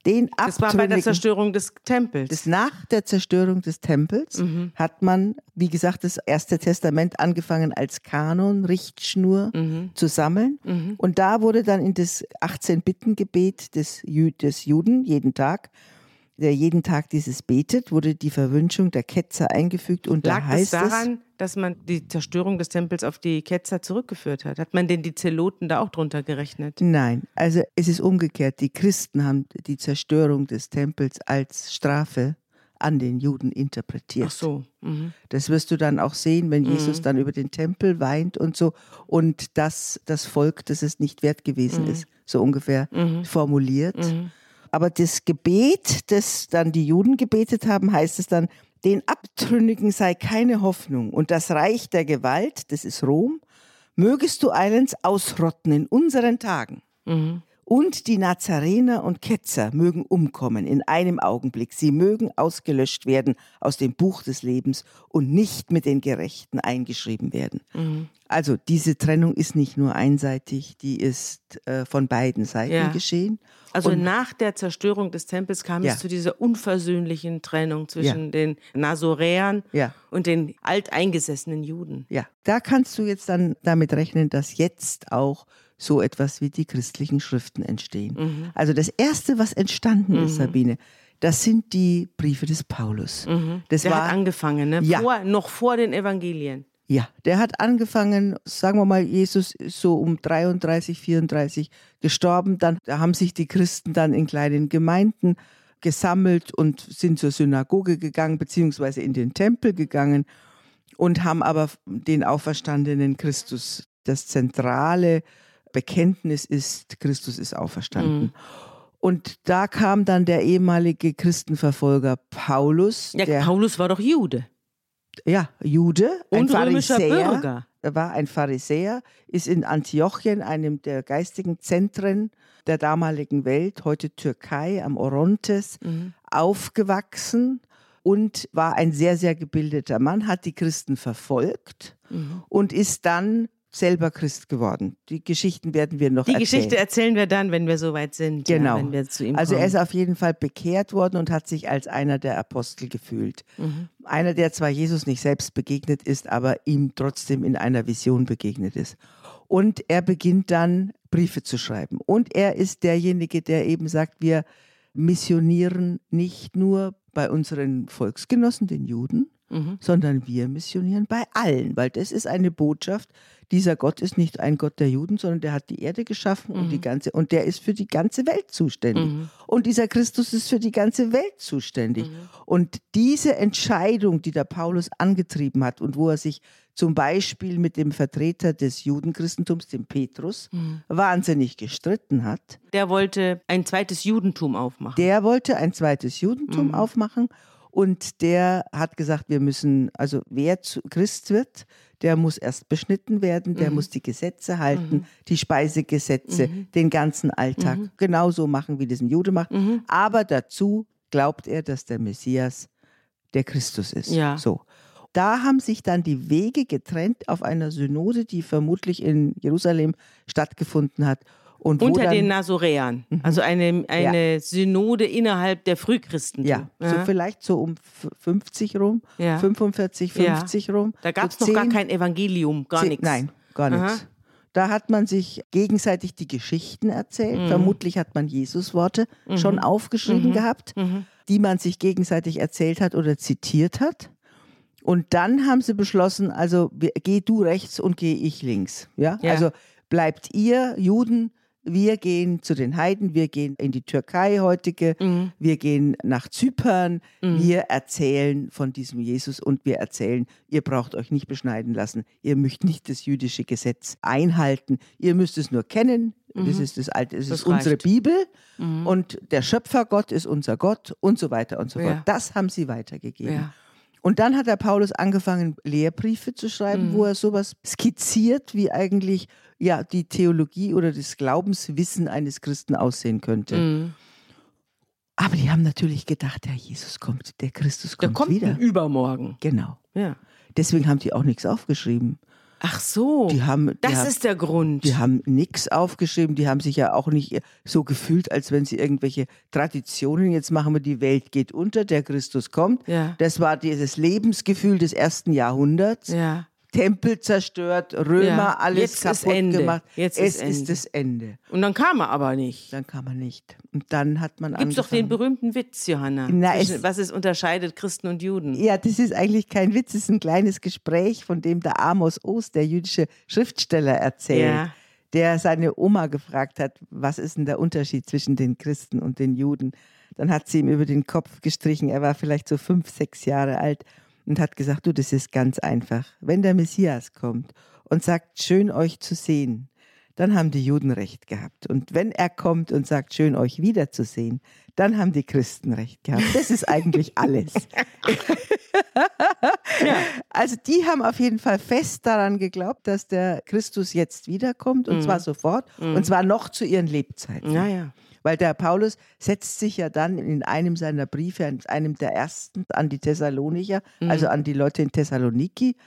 Den Das war bei der Zerstörung des Tempels. das nach der Zerstörung des Tempels Mhm. hat man, wie gesagt, das Erste Testament angefangen als Kanon, Richtschnur Mhm. zu sammeln. Und da wurde dann in das 18-Bitten-Gebet des, des Juden jeden Tag, der jeden Tag dieses betet, wurde die Verwünschung der Ketzer eingefügt. Und da Lag es heißt daran, dass man die Zerstörung des Tempels auf die Ketzer zurückgeführt hat? Hat man denn die Zeloten da auch drunter gerechnet? es, nein, also es ist umgekehrt. Die Christen haben die Zerstörung des Tempels als Strafe an den Juden interpretiert. Ach so. Mhm. Das wirst du dann auch sehen, wenn Jesus dann über den Tempel weint und so. Und dass das Volk, dass es nicht wert gewesen ist, so ungefähr formuliert. Aber das Gebet, das dann die Juden gebetet haben, heißt es dann, den Abtrünnigen sei keine Hoffnung und das Reich der Gewalt, das ist Rom, mögest du eilends ausrotten in unseren Tagen. Und die Nazarener und Ketzer mögen umkommen in einem Augenblick. Sie mögen ausgelöscht werden aus dem Buch des Lebens und nicht mit den Gerechten eingeschrieben werden. Also diese Trennung ist nicht nur einseitig, die ist äh, von beiden Seiten Ja. geschehen. Also Und- nach der Zerstörung des Tempels kam Ja. es zu dieser unversöhnlichen Trennung zwischen Ja. den Nazoräern und den alteingesessenen Juden. Ja, da kannst du jetzt dann damit rechnen, dass jetzt auch so etwas wie die christlichen Schriften entstehen. Mhm. Also das Erste, was entstanden ist, Sabine, das sind die Briefe des Paulus. Das Mhm. Der war hat angefangen, ne? Ja. vor, noch vor den Evangelien. Ja, der hat angefangen, sagen wir mal, Jesus ist so um 33, 34 gestorben. Dann da haben sich die Christen dann in kleinen Gemeinden gesammelt und sind zur Synagoge gegangen, beziehungsweise in den Tempel gegangen und haben aber den auferstandenen Christus. Das zentrale Bekenntnis ist, Christus ist auferstanden. Und da kam dann der ehemalige Christenverfolger Paulus, Ja, der Paulus war doch Jude ja, Jude, ein und römischer Pharisäer. Bürger. Er war ein Pharisäer, ist in Antiochien, einem der geistigen Zentren der damaligen Welt, heute Türkei am Orontes, Mhm. aufgewachsen und war ein sehr, sehr gebildeter Mann, hat die Christen verfolgt Mhm. und ist dann selber Christ geworden. Die Geschichten werden wir noch Die erzählen. Geschichte erzählen wir dann, wenn wir soweit sind. Genau. Ja, wenn wir zu ihm Also er kommen. ist auf jeden Fall bekehrt worden und hat sich als einer der Apostel gefühlt. Mhm. Einer, der zwar Jesus nicht selbst begegnet ist, aber ihm trotzdem in einer Vision begegnet ist. Und er beginnt dann Briefe zu schreiben. Und er ist derjenige, der eben sagt, wir missionieren nicht nur bei unseren Volksgenossen, den Juden, Mhm. sondern wir missionieren bei allen, weil das ist eine Botschaft. Dieser Gott ist nicht ein Gott der Juden, sondern der hat die Erde geschaffen und die ganze und der ist für die ganze Welt zuständig. Und dieser Christus ist für die ganze Welt zuständig. Und diese Entscheidung, die der Paulus angetrieben hat und wo er sich zum Beispiel mit dem Vertreter des Judenchristentums, dem Petrus, wahnsinnig gestritten hat, Der wollte ein zweites Judentum aufmachen. der wollte ein zweites Judentum aufmachen und der hat gesagt, wir müssen, also wer zu Christ wird, der muss erst beschnitten werden, der muss die Gesetze halten, die Speisegesetze, den ganzen Alltag genauso machen, wie das ein Jude macht. Aber dazu glaubt er, dass der Messias der Christus ist. Ja. So. Da haben sich dann die Wege getrennt auf einer Synode, die vermutlich in Jerusalem stattgefunden hat. Und Unter dann, den Nazoräern. Also eine, eine Synode innerhalb der Frühchristen. Ja, so vielleicht so um f- 50 rum, Ja. 45, Ja. 50 rum. Da gab es so noch gar 10, kein Evangelium, gar 10 nichts. Nein, gar nichts. Da hat man sich gegenseitig die Geschichten erzählt. Mhm. Vermutlich hat man Jesus-Worte schon aufgeschrieben gehabt, Mhm. die man sich gegenseitig erzählt hat oder zitiert hat. Und dann haben sie beschlossen, also geh du rechts und geh ich links. Ja? Ja. Also bleibt ihr Juden, wir gehen zu den Heiden, wir gehen in die Türkei heutige, Mhm. wir gehen nach Zypern, wir erzählen von diesem Jesus und wir erzählen, ihr braucht euch nicht beschneiden lassen, ihr müsst nicht das jüdische Gesetz einhalten, ihr müsst es nur kennen, das ist das alte, das, Mhm. Das ist unsere reicht. Mhm. Bibel und der Schöpfergott ist unser Gott und so weiter und so fort. Ja. Das haben sie weitergegeben. Ja. Und dann hat der Paulus angefangen, Lehrbriefe zu schreiben, Mhm. wo er sowas skizziert, wie eigentlich ja die Theologie oder das Glaubenswissen eines Christen aussehen könnte. Mhm. Aber die haben natürlich gedacht, der Jesus kommt, der Christus Der kommt, kommt wieder. übermorgen. Genau. Ja. Deswegen haben die auch nichts aufgeschrieben. Ach so. Die haben, die das haben, ist der Grund. Die haben nichts aufgeschrieben, die haben sich ja auch nicht so gefühlt, als wenn sie irgendwelche Traditionen, jetzt machen wir die Welt geht unter, der Christus kommt. Ja. Das war dieses Lebensgefühl des ersten Jahrhunderts. ja. Tempel zerstört, Römer, Ja, alles jetzt ist kaputt gemacht. Jetzt es ist ist, Ende. das Ende. Und dann kam er aber nicht. Dann kann man nicht. Und dann hat man Gibt's doch den angefangen. berühmten Witz, Johanna. Na, zwischen- es- was es unterscheidet Christen und Juden. Ja, das ist eigentlich kein Witz, es ist ein kleines Gespräch, von dem der Amos Ost, der jüdische Schriftsteller, erzählt. Ja. Der seine Oma gefragt hat, was ist denn der Unterschied zwischen den Christen und den Juden? Dann hat sie ihm über den Kopf gestrichen, er war vielleicht so fünf, sechs Jahre alt und hat gesagt, du, das ist ganz einfach. Wenn der Messias kommt und sagt, schön euch zu sehen, dann haben die Juden recht gehabt. Und wenn er kommt und sagt, schön euch wiederzusehen, dann haben die Christen recht gehabt. Das ist eigentlich <laughs> alles. Also die haben auf jeden Fall fest daran geglaubt, dass der Christus jetzt wiederkommt und zwar sofort und zwar noch zu ihren Lebzeiten. Ja, ja. Weil der Paulus setzt sich ja dann in einem seiner Briefe, in einem der ersten an die Thessalonicher, also an die Leute in Thessaloniki,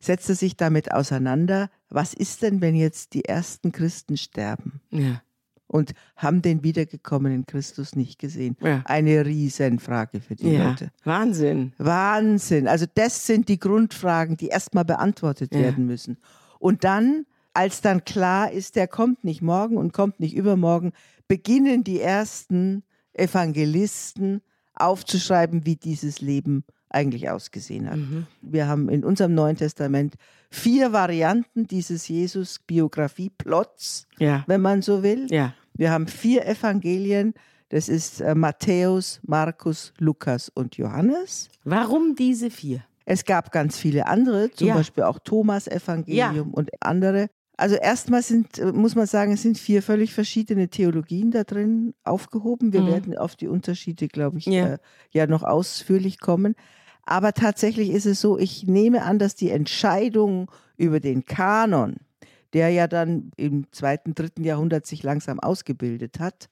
setzt er sich damit auseinander, was ist denn, wenn jetzt die ersten Christen sterben ja. und haben den wiedergekommenen Christus nicht gesehen? Ja. Eine Riesenfrage für die ja. Leute. Wahnsinn. Wahnsinn. Also das sind die Grundfragen, die erstmal beantwortet werden müssen. Und dann, als dann klar ist, der kommt nicht morgen und kommt nicht übermorgen, beginnen die ersten Evangelisten aufzuschreiben, wie dieses Leben eigentlich ausgesehen hat. Wir haben in unserem Neuen Testament vier Varianten dieses Jesus-Biografie-Plots, Ja. wenn man so will. Ja. Wir haben vier Evangelien. Das ist äh, Matthäus, Markus, Lukas und Johannes. Warum diese vier? Es gab ganz viele andere, zum Ja. Beispiel auch Thomas Evangelium und andere. Also erstmal sind, äh, muss man sagen, es sind vier völlig verschiedene Theologien da drin aufgehoben. Wir werden auf die Unterschiede, glaube ich, Mhm. Ja. Äh, ja noch ausführlich kommen. Aber tatsächlich ist es so, ich nehme an, dass die Entscheidung über den Kanon, der ja dann im zweiten, dritten Jahrhundert sich langsam ausgebildet hat,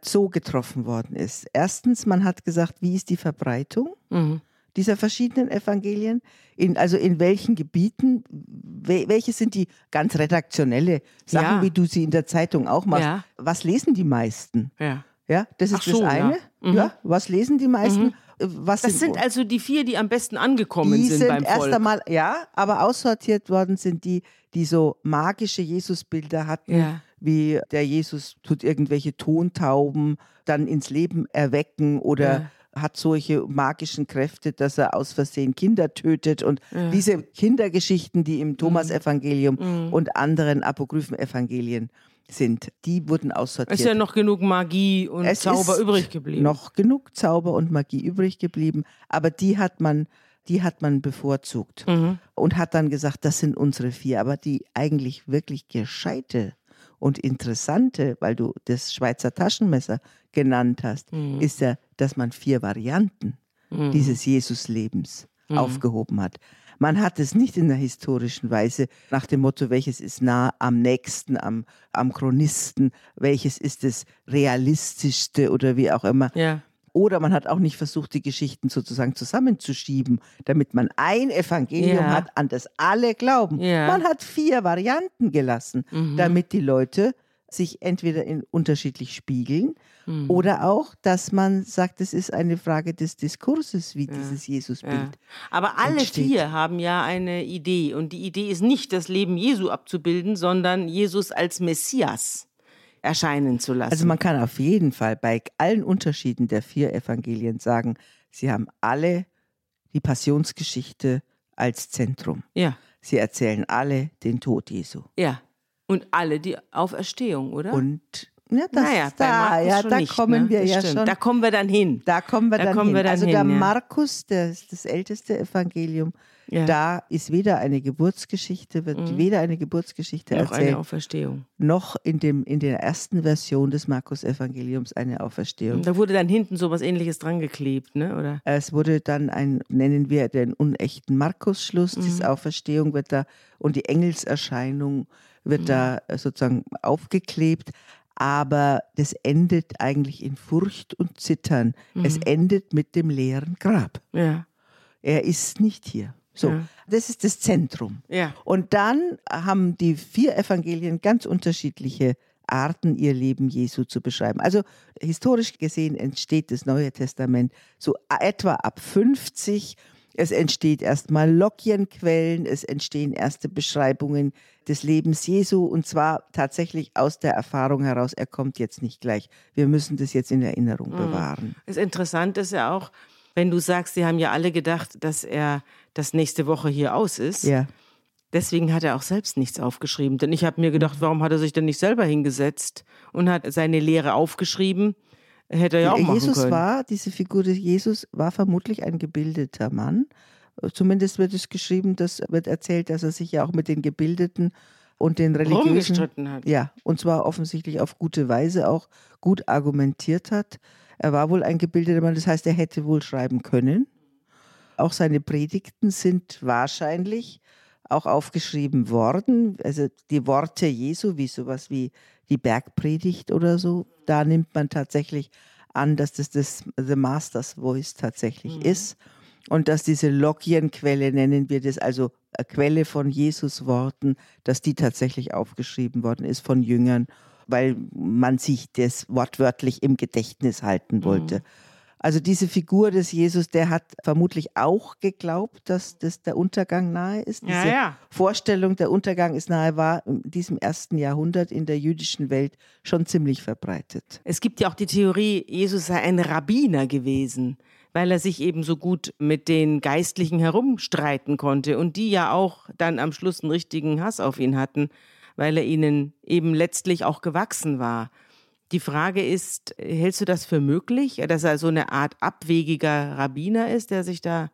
so getroffen worden ist. Erstens, man hat gesagt, wie ist die Verbreitung? Mhm. Dieser verschiedenen Evangelien? In, also in welchen Gebieten? Wel welche sind die ganz redaktionelle Sachen, Ja. wie du sie in der Zeitung auch machst? Ja. Was lesen die meisten? Ja. Ja, das ist so, das ja. eine. Mhm. Ja, was lesen die meisten? Äh, Was Das sind also die vier, die am besten angekommen die sind, sind beim erst Volk. einmal, ja, aber aussortiert worden sind die, die so magische Jesusbilder hatten, Ja. wie der Jesus tut irgendwelche Tontauben dann ins Leben erwecken oder hat solche magischen Kräfte, dass er aus Versehen Kinder tötet und diese Kindergeschichten, die im Thomas-Evangelium und anderen Apokryphen-Evangelien sind, die wurden aussortiert. Ist ja noch genug Magie und Es Zauber übrig geblieben. Noch genug Zauber und Magie übrig geblieben, aber die hat man, die hat man bevorzugt Mhm. und hat dann gesagt, das sind unsere vier. Aber die eigentlich wirklich gescheite und interessante, weil du das Schweizer Taschenmesser genannt hast, Mhm. ist ja, dass man vier Varianten dieses Jesuslebens Mhm. aufgehoben hat. Man hat es nicht in der historischen Weise nach dem Motto, welches ist nah am nächsten, am, am Chronisten, welches ist das realistischste oder wie auch immer. Ja. Oder man hat auch nicht versucht, die Geschichten sozusagen zusammenzuschieben, damit man ein Evangelium Ja. hat, an das alle glauben. Ja. Man hat vier Varianten gelassen, damit die Leute sich entweder in unterschiedlich spiegeln oder auch, dass man sagt, es ist eine Frage des Diskurses, wie dieses Jesusbild. Ja. Aber alle entsteht. vier haben ja eine Idee. Und die Idee ist nicht, das Leben Jesu abzubilden, sondern Jesus als Messias erscheinen zu lassen. Also man kann auf jeden Fall bei allen Unterschieden der vier Evangelien sagen, sie haben alle die Passionsgeschichte als Zentrum. ja, Sie erzählen alle den Tod Jesu. ja. Und alle die Auferstehung, oder? Und ja, das naja, da, ja, da nicht, kommen ne? wir Das ja stimmt. schon. Da kommen wir dann hin. Da kommen wir Da dann kommen hin. wir dann also hin, der ja. Markus, der ist das älteste Evangelium, Ja. da ist weder eine Geburtsgeschichte, wird weder eine Geburtsgeschichte Noch erzählt, eine Auferstehung. noch in, dem, in der ersten Version des Markus-Evangeliums eine Auferstehung. Da wurde dann hinten so was ähnliches dran geklebt, ne? Oder? Es wurde dann ein, nennen wir den unechten Markus-Schluss, diese Auferstehung wird da und die Engelserscheinung wird da äh, sozusagen aufgeklebt. Aber das endet eigentlich in Furcht und Zittern. Es endet mit dem leeren Grab. Ja. Er ist nicht hier. So, Ja. das ist das Zentrum. Ja. Und dann haben die vier Evangelien ganz unterschiedliche Arten, ihr Leben Jesu zu beschreiben. Also historisch gesehen entsteht das Neue Testament so etwa ab 50. Es entsteht erstmal Lokienquellen, es entstehen erste Beschreibungen des Lebens Jesu und zwar tatsächlich aus der Erfahrung heraus, er kommt jetzt nicht gleich. Wir müssen das jetzt in Erinnerung bewahren. Das Interessante ist ja auch, wenn du sagst, sie haben ja alle gedacht, dass er das nächste Woche hier aus ist. Ja. Deswegen hat er auch selbst nichts aufgeschrieben. Denn ich habe mir gedacht, warum hat er sich denn nicht selber hingesetzt und hat seine Lehre aufgeschrieben? Hätte er ja auch machen Jesus können. war, diese Figur des Jesus war vermutlich ein gebildeter Mann. Zumindest wird es geschrieben, das wird erzählt, dass er sich ja auch mit den Gebildeten und den religiösen Rumgestritten hat. ja, und zwar offensichtlich auf gute Weise auch gut argumentiert hat. Er war wohl ein gebildeter Mann, das heißt, er hätte wohl schreiben können. Auch seine Predigten sind wahrscheinlich auch aufgeschrieben worden. Also die Worte Jesu, wie sowas wie die Bergpredigt oder so, da nimmt man tatsächlich an, dass das das The Master's Voice tatsächlich ist. Und dass diese Lokienquelle, nennen wir das, also eine Quelle von Jesus Worten, dass die tatsächlich aufgeschrieben worden ist von Jüngern, weil man sich das wortwörtlich im Gedächtnis halten wollte. Also diese Figur des Jesus, der hat vermutlich auch geglaubt, dass das der Untergang nahe ist. Diese Ja, ja. Vorstellung, der Untergang ist nahe, war in diesem ersten Jahrhundert in der jüdischen Welt schon ziemlich verbreitet. Es gibt ja auch die Theorie, Jesus sei ein Rabbiner gewesen, weil er sich eben so gut mit den Geistlichen herumstreiten konnte und die ja auch dann am Schluss einen richtigen Hass auf ihn hatten, weil er ihnen eben letztlich auch gewachsen war. Die Frage ist, hältst du das für möglich, dass er so eine Art abwegiger Rabbiner ist, der sich da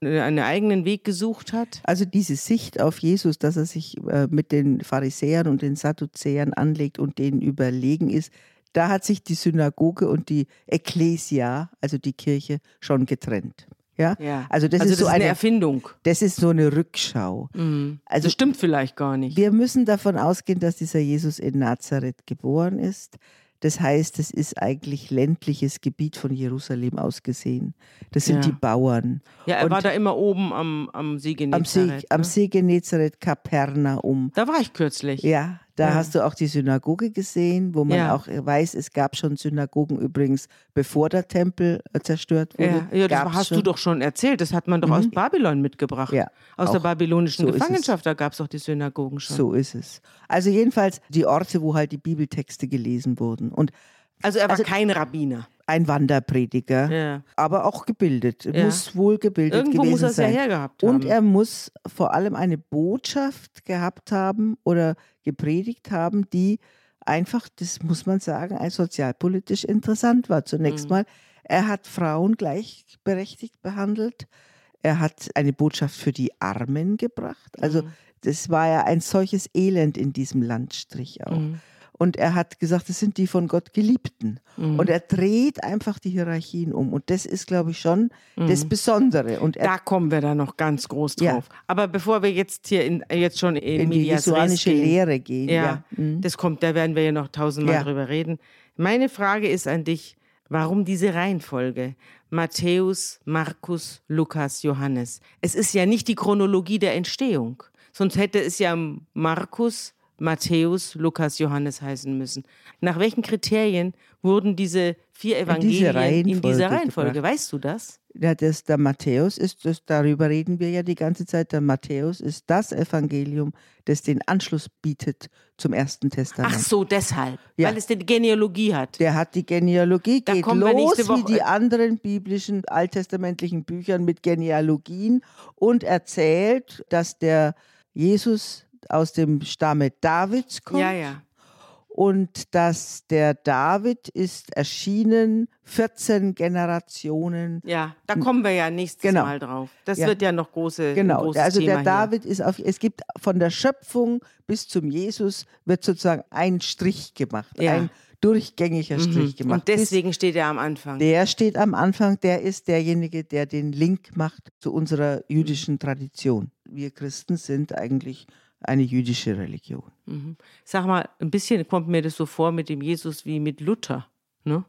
einen eigenen Weg gesucht hat? Also diese Sicht auf Jesus, dass er sich äh, mit den Pharisäern und den Sadduzäern anlegt und denen überlegen ist, da hat sich die Synagoge und die Ekklesia, also die Kirche, schon getrennt. Ja, Ja. also das also ist so eine eine, Erfindung. das ist so eine Rückschau. Also das stimmt vielleicht gar nicht. Wir müssen davon ausgehen, dass dieser Jesus in Nazareth geboren ist. Das heißt, es ist eigentlich ländliches Gebiet von Jerusalem aus gesehen. Das sind Ja. die Bauern. Ja, er Und war da immer oben am, am See am See, Genezareth. am ne? See Genezareth, Kapernaum. Da war ich kürzlich. Ja, da Ja. hast du auch die Synagoge gesehen, wo man Ja. auch weiß, es gab schon Synagogen übrigens, bevor der Tempel äh, zerstört wurde. Ja, ja das hast schon. du doch schon erzählt. Das hat man doch aus Babylon mitgebracht. Ja, aus der babylonischen so. Gefangenschaft, da gab es doch die Synagogen schon. So ist es. Also jedenfalls die Orte, wo halt die Bibeltexte gelesen wurden. Und Also er war Also- kein Rabbiner. ein Wanderprediger, Ja. aber auch gebildet. Ja. Muss wohl gebildet Irgendwo gewesen muss er es ja sein. hergehabt Und haben. er muss vor allem eine Botschaft gehabt haben oder gepredigt haben, die einfach, das muss man sagen, ein sozialpolitisch interessant war. Zunächst Mhm. mal, er hat Frauen gleichberechtigt behandelt. Er hat eine Botschaft für die Armen gebracht. Also Mhm. das war ja ein solches Elend in diesem Landstrich auch. Mhm. Und er hat gesagt, das sind die von Gott Geliebten. Mhm. Und er dreht einfach die Hierarchien um. Und das ist, glaube ich, schon das Besondere. Und Mhm. Da kommen wir dann noch ganz groß Ja. drauf. Aber bevor wir jetzt hier in, jetzt schon in, in die jesuanische Lehre gehen. Ja, Ja. Mhm. das kommt, da werden wir ja noch tausendmal Ja. drüber reden. Meine Frage ist an dich, warum diese Reihenfolge? Matthäus, Markus, Lukas, Johannes. Es ist ja nicht die Chronologie der Entstehung. Sonst hätte es ja Markus, Matthäus, Lukas, Johannes heißen müssen. Nach welchen Kriterien wurden diese vier Evangelien in dieser Reihenfolge Reihenfolge? gebracht. Weißt du das? Ja, das, der Matthäus ist, das, darüber reden wir ja die ganze Zeit. Der Matthäus ist das Evangelium, das den Anschluss bietet zum Ersten Testament. Ach so, deshalb. Ja. Weil es die Genealogie hat. Der hat die Genealogie, Da geht los wie die anderen biblischen, alttestamentlichen Büchern mit Genealogien und erzählt, dass der Jesus aus dem Stamme Davids kommt. Ja, ja. und dass der David ist erschienen 14 Generationen. Ja, da kommen wir ja nächstes Genau. Mal drauf. Das Ja. wird ja noch große, Genau, großes also Thema der David ist auf, es gibt von der Schöpfung bis zum Jesus wird sozusagen ein Strich gemacht, Ja. ein durchgängiger hier. Strich Mhm. gemacht. Und deswegen steht er am Anfang. Der steht am Anfang, der ist derjenige, der den Link macht zu unserer jüdischen Tradition. Wir Christen sind eigentlich eine jüdische Religion. Sag mal, ein bisschen kommt mir das so vor mit dem Jesus wie mit Luther. Ne?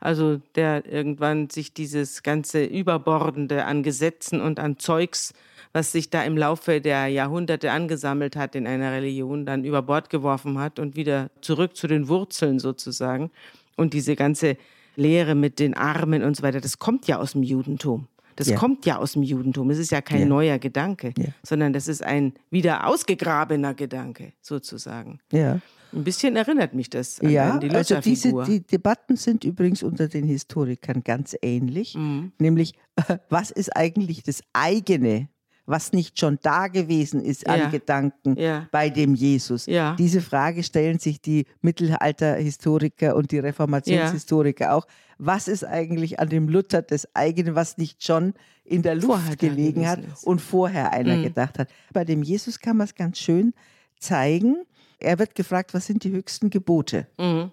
Also der irgendwann sich dieses ganze Überbordende an Gesetzen und an Zeugs, was sich da im Laufe der Jahrhunderte angesammelt hat in einer Religion, dann über Bord geworfen hat und wieder zurück zu den Wurzeln sozusagen. Und diese ganze Lehre mit den Armen und so weiter, das kommt ja aus dem Judentum. Das ja. kommt ja aus dem Judentum. Es ist ja kein ja. neuer Gedanke, ja. sondern das ist ein wieder ausgegrabener Gedanke sozusagen. Ja. Ein bisschen erinnert mich das an, ja, die also diese die Debatten sind übrigens unter den Historikern ganz ähnlich, mhm. nämlich <laughs> was ist eigentlich das eigene was nicht schon da gewesen ist an ja. Gedanken ja. bei dem Jesus? Ja. Diese Frage stellen sich die Mittelalterhistoriker und die Reformationshistoriker auch. Was ist eigentlich an dem Luther das eigene, was nicht schon in der Luft vorher gelegen hat ist. und vorher einer mhm. gedacht hat? Bei dem Jesus kann man es ganz schön zeigen. Er wird gefragt, was sind die höchsten Gebote? Mhm.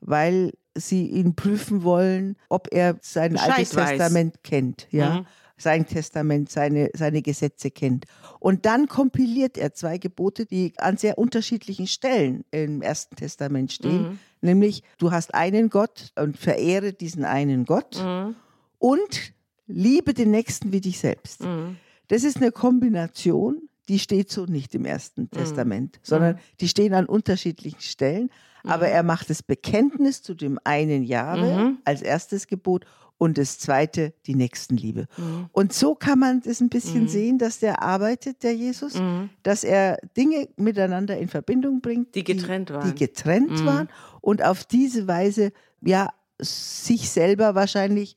Weil sie ihn prüfen wollen, ob er sein Bescheid altes weiß. Testament kennt. Ja. Mhm sein Testament, seine, seine Gesetze kennt. Und dann kompiliert er zwei Gebote, die an sehr unterschiedlichen Stellen im Ersten Testament stehen. Mhm. Nämlich, du hast einen Gott und verehre diesen einen Gott mhm. und liebe den Nächsten wie dich selbst. Mhm. Das ist eine Kombination, die steht so nicht im Ersten mhm. Testament, sondern mhm. die stehen an unterschiedlichen Stellen. Aber mhm. er macht das Bekenntnis zu dem einen Jahre als erstes Gebot und das zweite die Nächstenliebe. Mhm. Und so kann man das ein bisschen mhm. sehen, dass der arbeitet, der Jesus, mhm. dass er Dinge miteinander in Verbindung bringt, die getrennt die, waren, die getrennt mhm. waren und auf diese Weise ja sich selber wahrscheinlich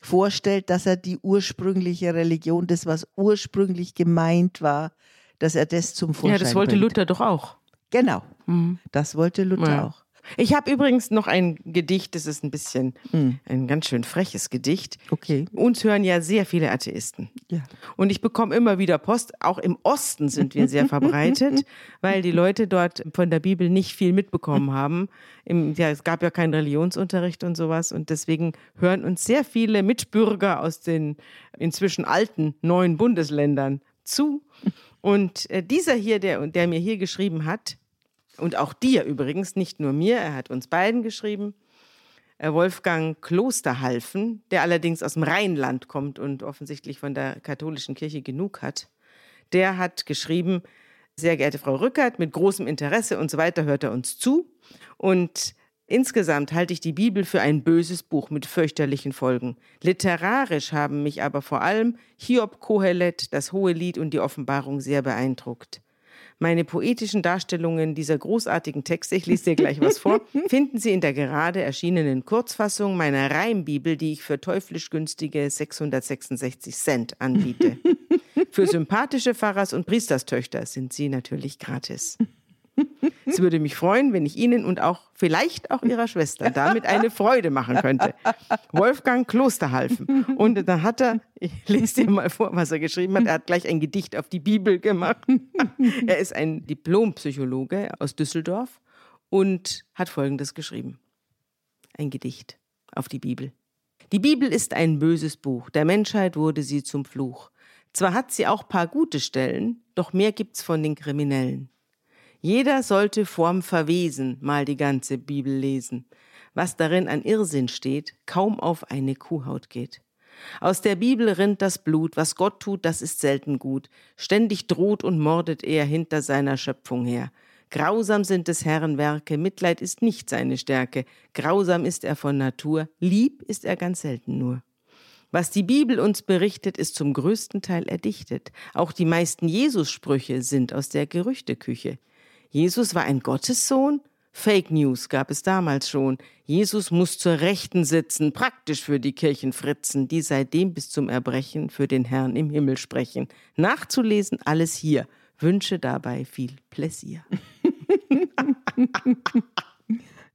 vorstellt, dass er die ursprüngliche Religion, das was ursprünglich gemeint war, dass er das zum Vorschein Ja, das wollte bringt. Luther doch auch. Genau, mhm. das wollte Luther ja. auch. Ich habe übrigens noch ein Gedicht, das ist ein bisschen mhm. ein ganz schön freches Gedicht. Okay. Uns hören ja sehr viele Atheisten. Ja. Und ich bekomme immer wieder Post. Auch im Osten sind wir sehr verbreitet, <laughs> weil die Leute dort von der Bibel nicht viel mitbekommen haben. Im, ja, es gab ja keinen Religionsunterricht und sowas. Und deswegen hören uns sehr viele Mitbürger aus den inzwischen alten neuen Bundesländern zu. Und äh, dieser hier, der, der mir hier geschrieben hat, und auch dir übrigens, nicht nur mir, er hat uns beiden geschrieben. Äh, Wolfgang Klosterhalfen, der allerdings aus dem Rheinland kommt und offensichtlich von der katholischen Kirche genug hat, der hat geschrieben, sehr geehrte Frau Rückert, mit großem Interesse und so weiter hört er uns zu. Und insgesamt halte ich die Bibel für ein böses Buch mit fürchterlichen Folgen. Literarisch haben mich aber vor allem Hiob, Kohelet, das Hohe Lied und die Offenbarung sehr beeindruckt. Meine poetischen Darstellungen dieser großartigen Texte, ich lese dir gleich was vor, <laughs> finden Sie in der gerade erschienenen Kurzfassung meiner Reimbibel, die ich für teuflisch günstige 666 Cent anbiete. <laughs> Für sympathische Pfarrers und Priesterstöchter sind sie natürlich gratis. <laughs> Es würde mich freuen, wenn ich Ihnen und auch vielleicht auch Ihrer Schwester damit eine Freude machen könnte. Wolfgang Klosterhalfen. Und dann hat er, ich lese dir mal vor, was er geschrieben hat, er hat gleich ein Gedicht auf die Bibel gemacht. <laughs> Er ist ein Diplompsychologe aus Düsseldorf und hat Folgendes geschrieben. Ein Gedicht auf die Bibel. Die Bibel ist ein böses Buch, der Menschheit wurde sie zum Fluch. Zwar hat sie auch paar gute Stellen, doch mehr gibt's von den Kriminellen. Jeder sollte vorm Verwesen mal die ganze Bibel lesen, was darin an Irrsinn steht, kaum auf eine Kuhhaut geht. Aus der Bibel rinnt das Blut, was Gott tut, das ist selten gut. Ständig droht und mordet er hinter seiner Schöpfung her. Grausam sind des Herrn Werke, Mitleid ist nicht seine Stärke, grausam ist er von Natur, lieb ist er ganz selten nur. Was die Bibel uns berichtet, ist zum größten Teil erdichtet. Auch die meisten Jesus-Sprüche sind aus der Gerüchteküche. Jesus war ein Gottessohn? Fake News gab es damals schon. Jesus muss zur Rechten sitzen, praktisch für die Kirchenfritzen, die seitdem bis zum Erbrechen für den Herrn im Himmel sprechen. Nachzulesen alles hier. Wünsche dabei viel Pläsier. <laughs>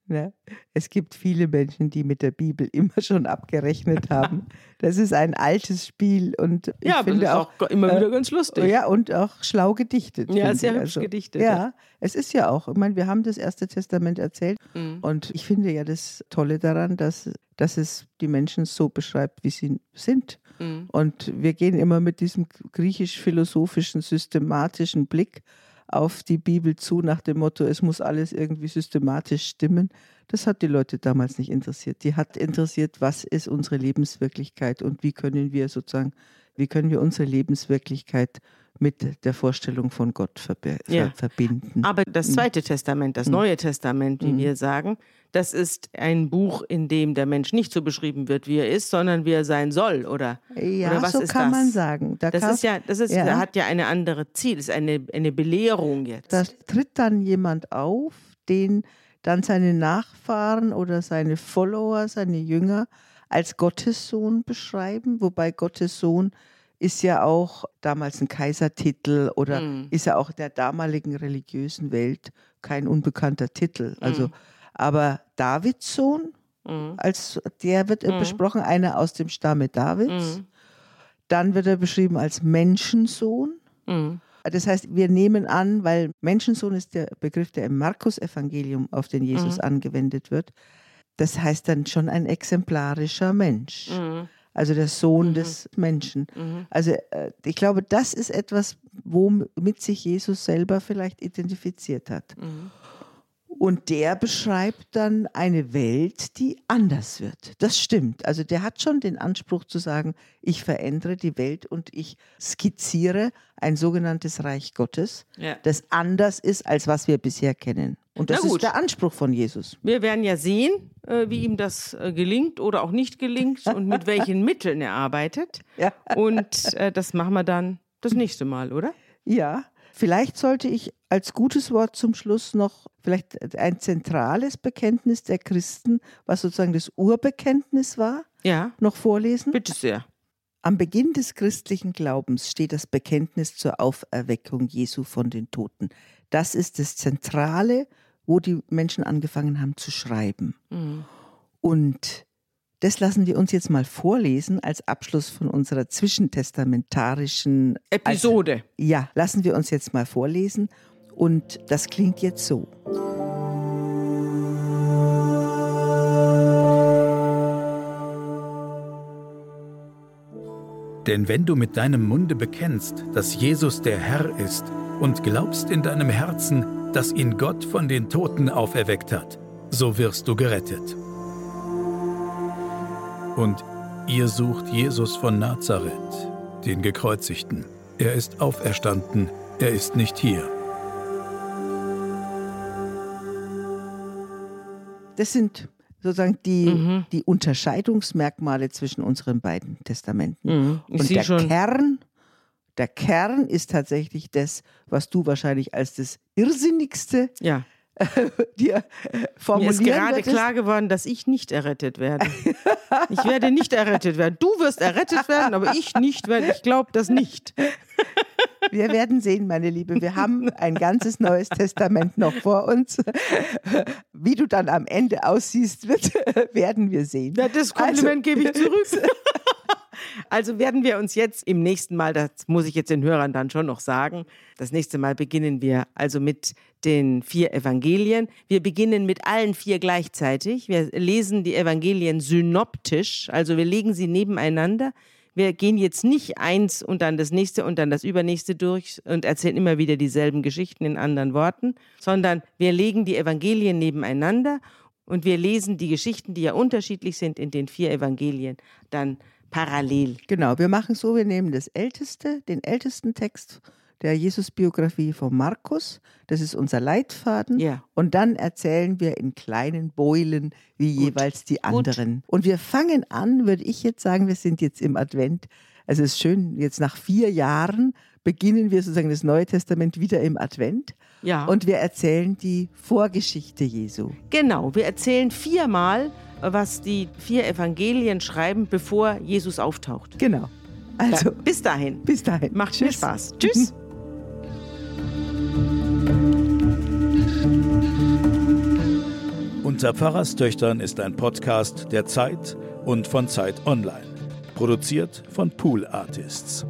Ne? Es gibt viele Menschen, die mit der Bibel <laughs> immer schon abgerechnet haben. Das ist ein altes Spiel und ich ja, finde auch, auch, immer wieder äh, ganz lustig. Ja, und auch schlau gedichtet. Ja, sehr hübsch also, gedichtet. Ja, ja, es ist ja auch, ich meine, wir haben das Erste Testament erzählt mhm. und ich finde ja das Tolle daran, dass, dass es die Menschen so beschreibt, wie sie sind. Mhm. Und wir gehen immer mit diesem griechisch-philosophischen, systematischen Blick auf die Bibel zu nach dem Motto, es muss alles irgendwie systematisch stimmen. Das hat die Leute damals nicht interessiert. Die hat interessiert, was ist unsere Lebenswirklichkeit und wie können wir sozusagen wie können wir unsere Lebenswirklichkeit mit der Vorstellung von Gott verbi Ja. verbinden. Aber das Zweite Testament, das Neue Testament, wie wir sagen, das ist ein Buch, in dem der Mensch nicht so beschrieben wird, wie er ist, sondern wie er sein soll, oder? ja, oder was so ist kann das? man sagen. Da Das ist ja, das ist, Ja. hat ja eine andere Ziel, ist eine, eine Belehrung jetzt. Da tritt dann jemand auf, den dann seine Nachfahren oder seine Follower, seine Jünger als Gottessohn beschreiben, wobei Gottessohn ist ja auch damals ein Kaisertitel oder Mhm. ist ja auch der damaligen religiösen Welt kein unbekannter Titel. Also, Mhm. aber Davids Sohn, als der wird besprochen, einer aus dem Stamme Davids. Dann wird er beschrieben als Menschensohn. Das heißt, wir nehmen an, weil Menschensohn ist der Begriff, der im Markus-Evangelium auf den Jesus angewendet wird. Das heißt dann schon ein exemplarischer Mensch. Also der Sohn des Menschen. Also äh, ich glaube, das ist etwas, womit sich Jesus selber vielleicht identifiziert hat. Und der beschreibt dann eine Welt, die anders wird. Das stimmt. Also der hat schon den Anspruch zu sagen, ich verändere die Welt und ich skizziere ein sogenanntes Reich Gottes, Ja. das anders ist, als was wir bisher kennen. Und das ist der Anspruch von Jesus. Wir werden ja sehen, äh, wie ihm das äh, gelingt oder auch nicht gelingt <laughs> und mit welchen Mitteln er arbeitet. Ja. Und äh, das machen wir dann das nächste Mal, oder? Ja, vielleicht sollte ich als gutes Wort zum Schluss noch vielleicht ein zentrales Bekenntnis der Christen, was sozusagen das Urbekenntnis war, Ja, noch vorlesen. bitte sehr. Am Beginn des christlichen Glaubens steht das Bekenntnis zur Auferweckung Jesu von den Toten. Das ist das Zentrale, wo die Menschen angefangen haben zu schreiben. Und das lassen wir uns jetzt mal vorlesen als Abschluss von unserer zwischentestamentarischen Episode. Also, ja, lassen wir uns jetzt mal vorlesen. Und das klingt jetzt so. Denn wenn du mit deinem Munde bekennst, dass Jesus der Herr ist und glaubst in deinem Herzen, dass ihn Gott von den Toten auferweckt hat, so wirst du gerettet. Und ihr sucht Jesus von Nazareth, den Gekreuzigten. Er ist auferstanden, er ist nicht hier. Das sind sozusagen die, Mhm. die Unterscheidungsmerkmale zwischen unseren beiden Testamenten. Mhm. Und der schon. Kern, der Kern ist tatsächlich das, was du wahrscheinlich als das Irrsinnigste Ja. dir äh, Mir formulieren ist gerade würdest. klar geworden, dass ich nicht errettet werde. Ich werde nicht errettet werden. Du wirst errettet werden, aber ich nicht, weil ich glaube das nicht. Wir werden sehen, meine Liebe. Wir haben ein ganzes neues Testament noch vor uns. Wie du dann am Ende aussiehst, wird, werden wir sehen. Ja, das Kompliment gebe ich zurück. <laughs> Also werden wir uns jetzt im nächsten Mal, das muss ich jetzt den Hörern dann schon noch sagen, das nächste Mal beginnen wir also mit den vier Evangelien. Wir beginnen mit allen vier gleichzeitig. Wir lesen die Evangelien synoptisch, also wir legen sie nebeneinander. Wir gehen jetzt nicht eins und dann das nächste und dann das übernächste durch und erzählen immer wieder dieselben Geschichten in anderen Worten, sondern wir legen die Evangelien nebeneinander und wir lesen die Geschichten, die ja unterschiedlich sind in den vier Evangelien, dann parallel. Genau, wir machen so, wir nehmen das älteste, den ältesten Text der Jesus-Biografie von Markus, das ist unser Leitfaden, Ja. und dann erzählen wir in kleinen Beulen wie jeweils die anderen. Und wir fangen an, würde ich jetzt sagen, wir sind jetzt im Advent, also es ist schön, jetzt nach vier Jahren beginnen wir sozusagen das Neue Testament wieder im Advent Ja. und wir erzählen die Vorgeschichte Jesu. Genau, wir erzählen viermal, was die vier Evangelien schreiben, bevor Jesus auftaucht. Genau. Also, Bis dahin. bis dahin. Macht mir Tschüss. Spaß. Tschüss. <laughs> Unter Pfarrerstöchtern ist ein Podcast der Zeit und von Zeit Online. Produziert von Pool Artists.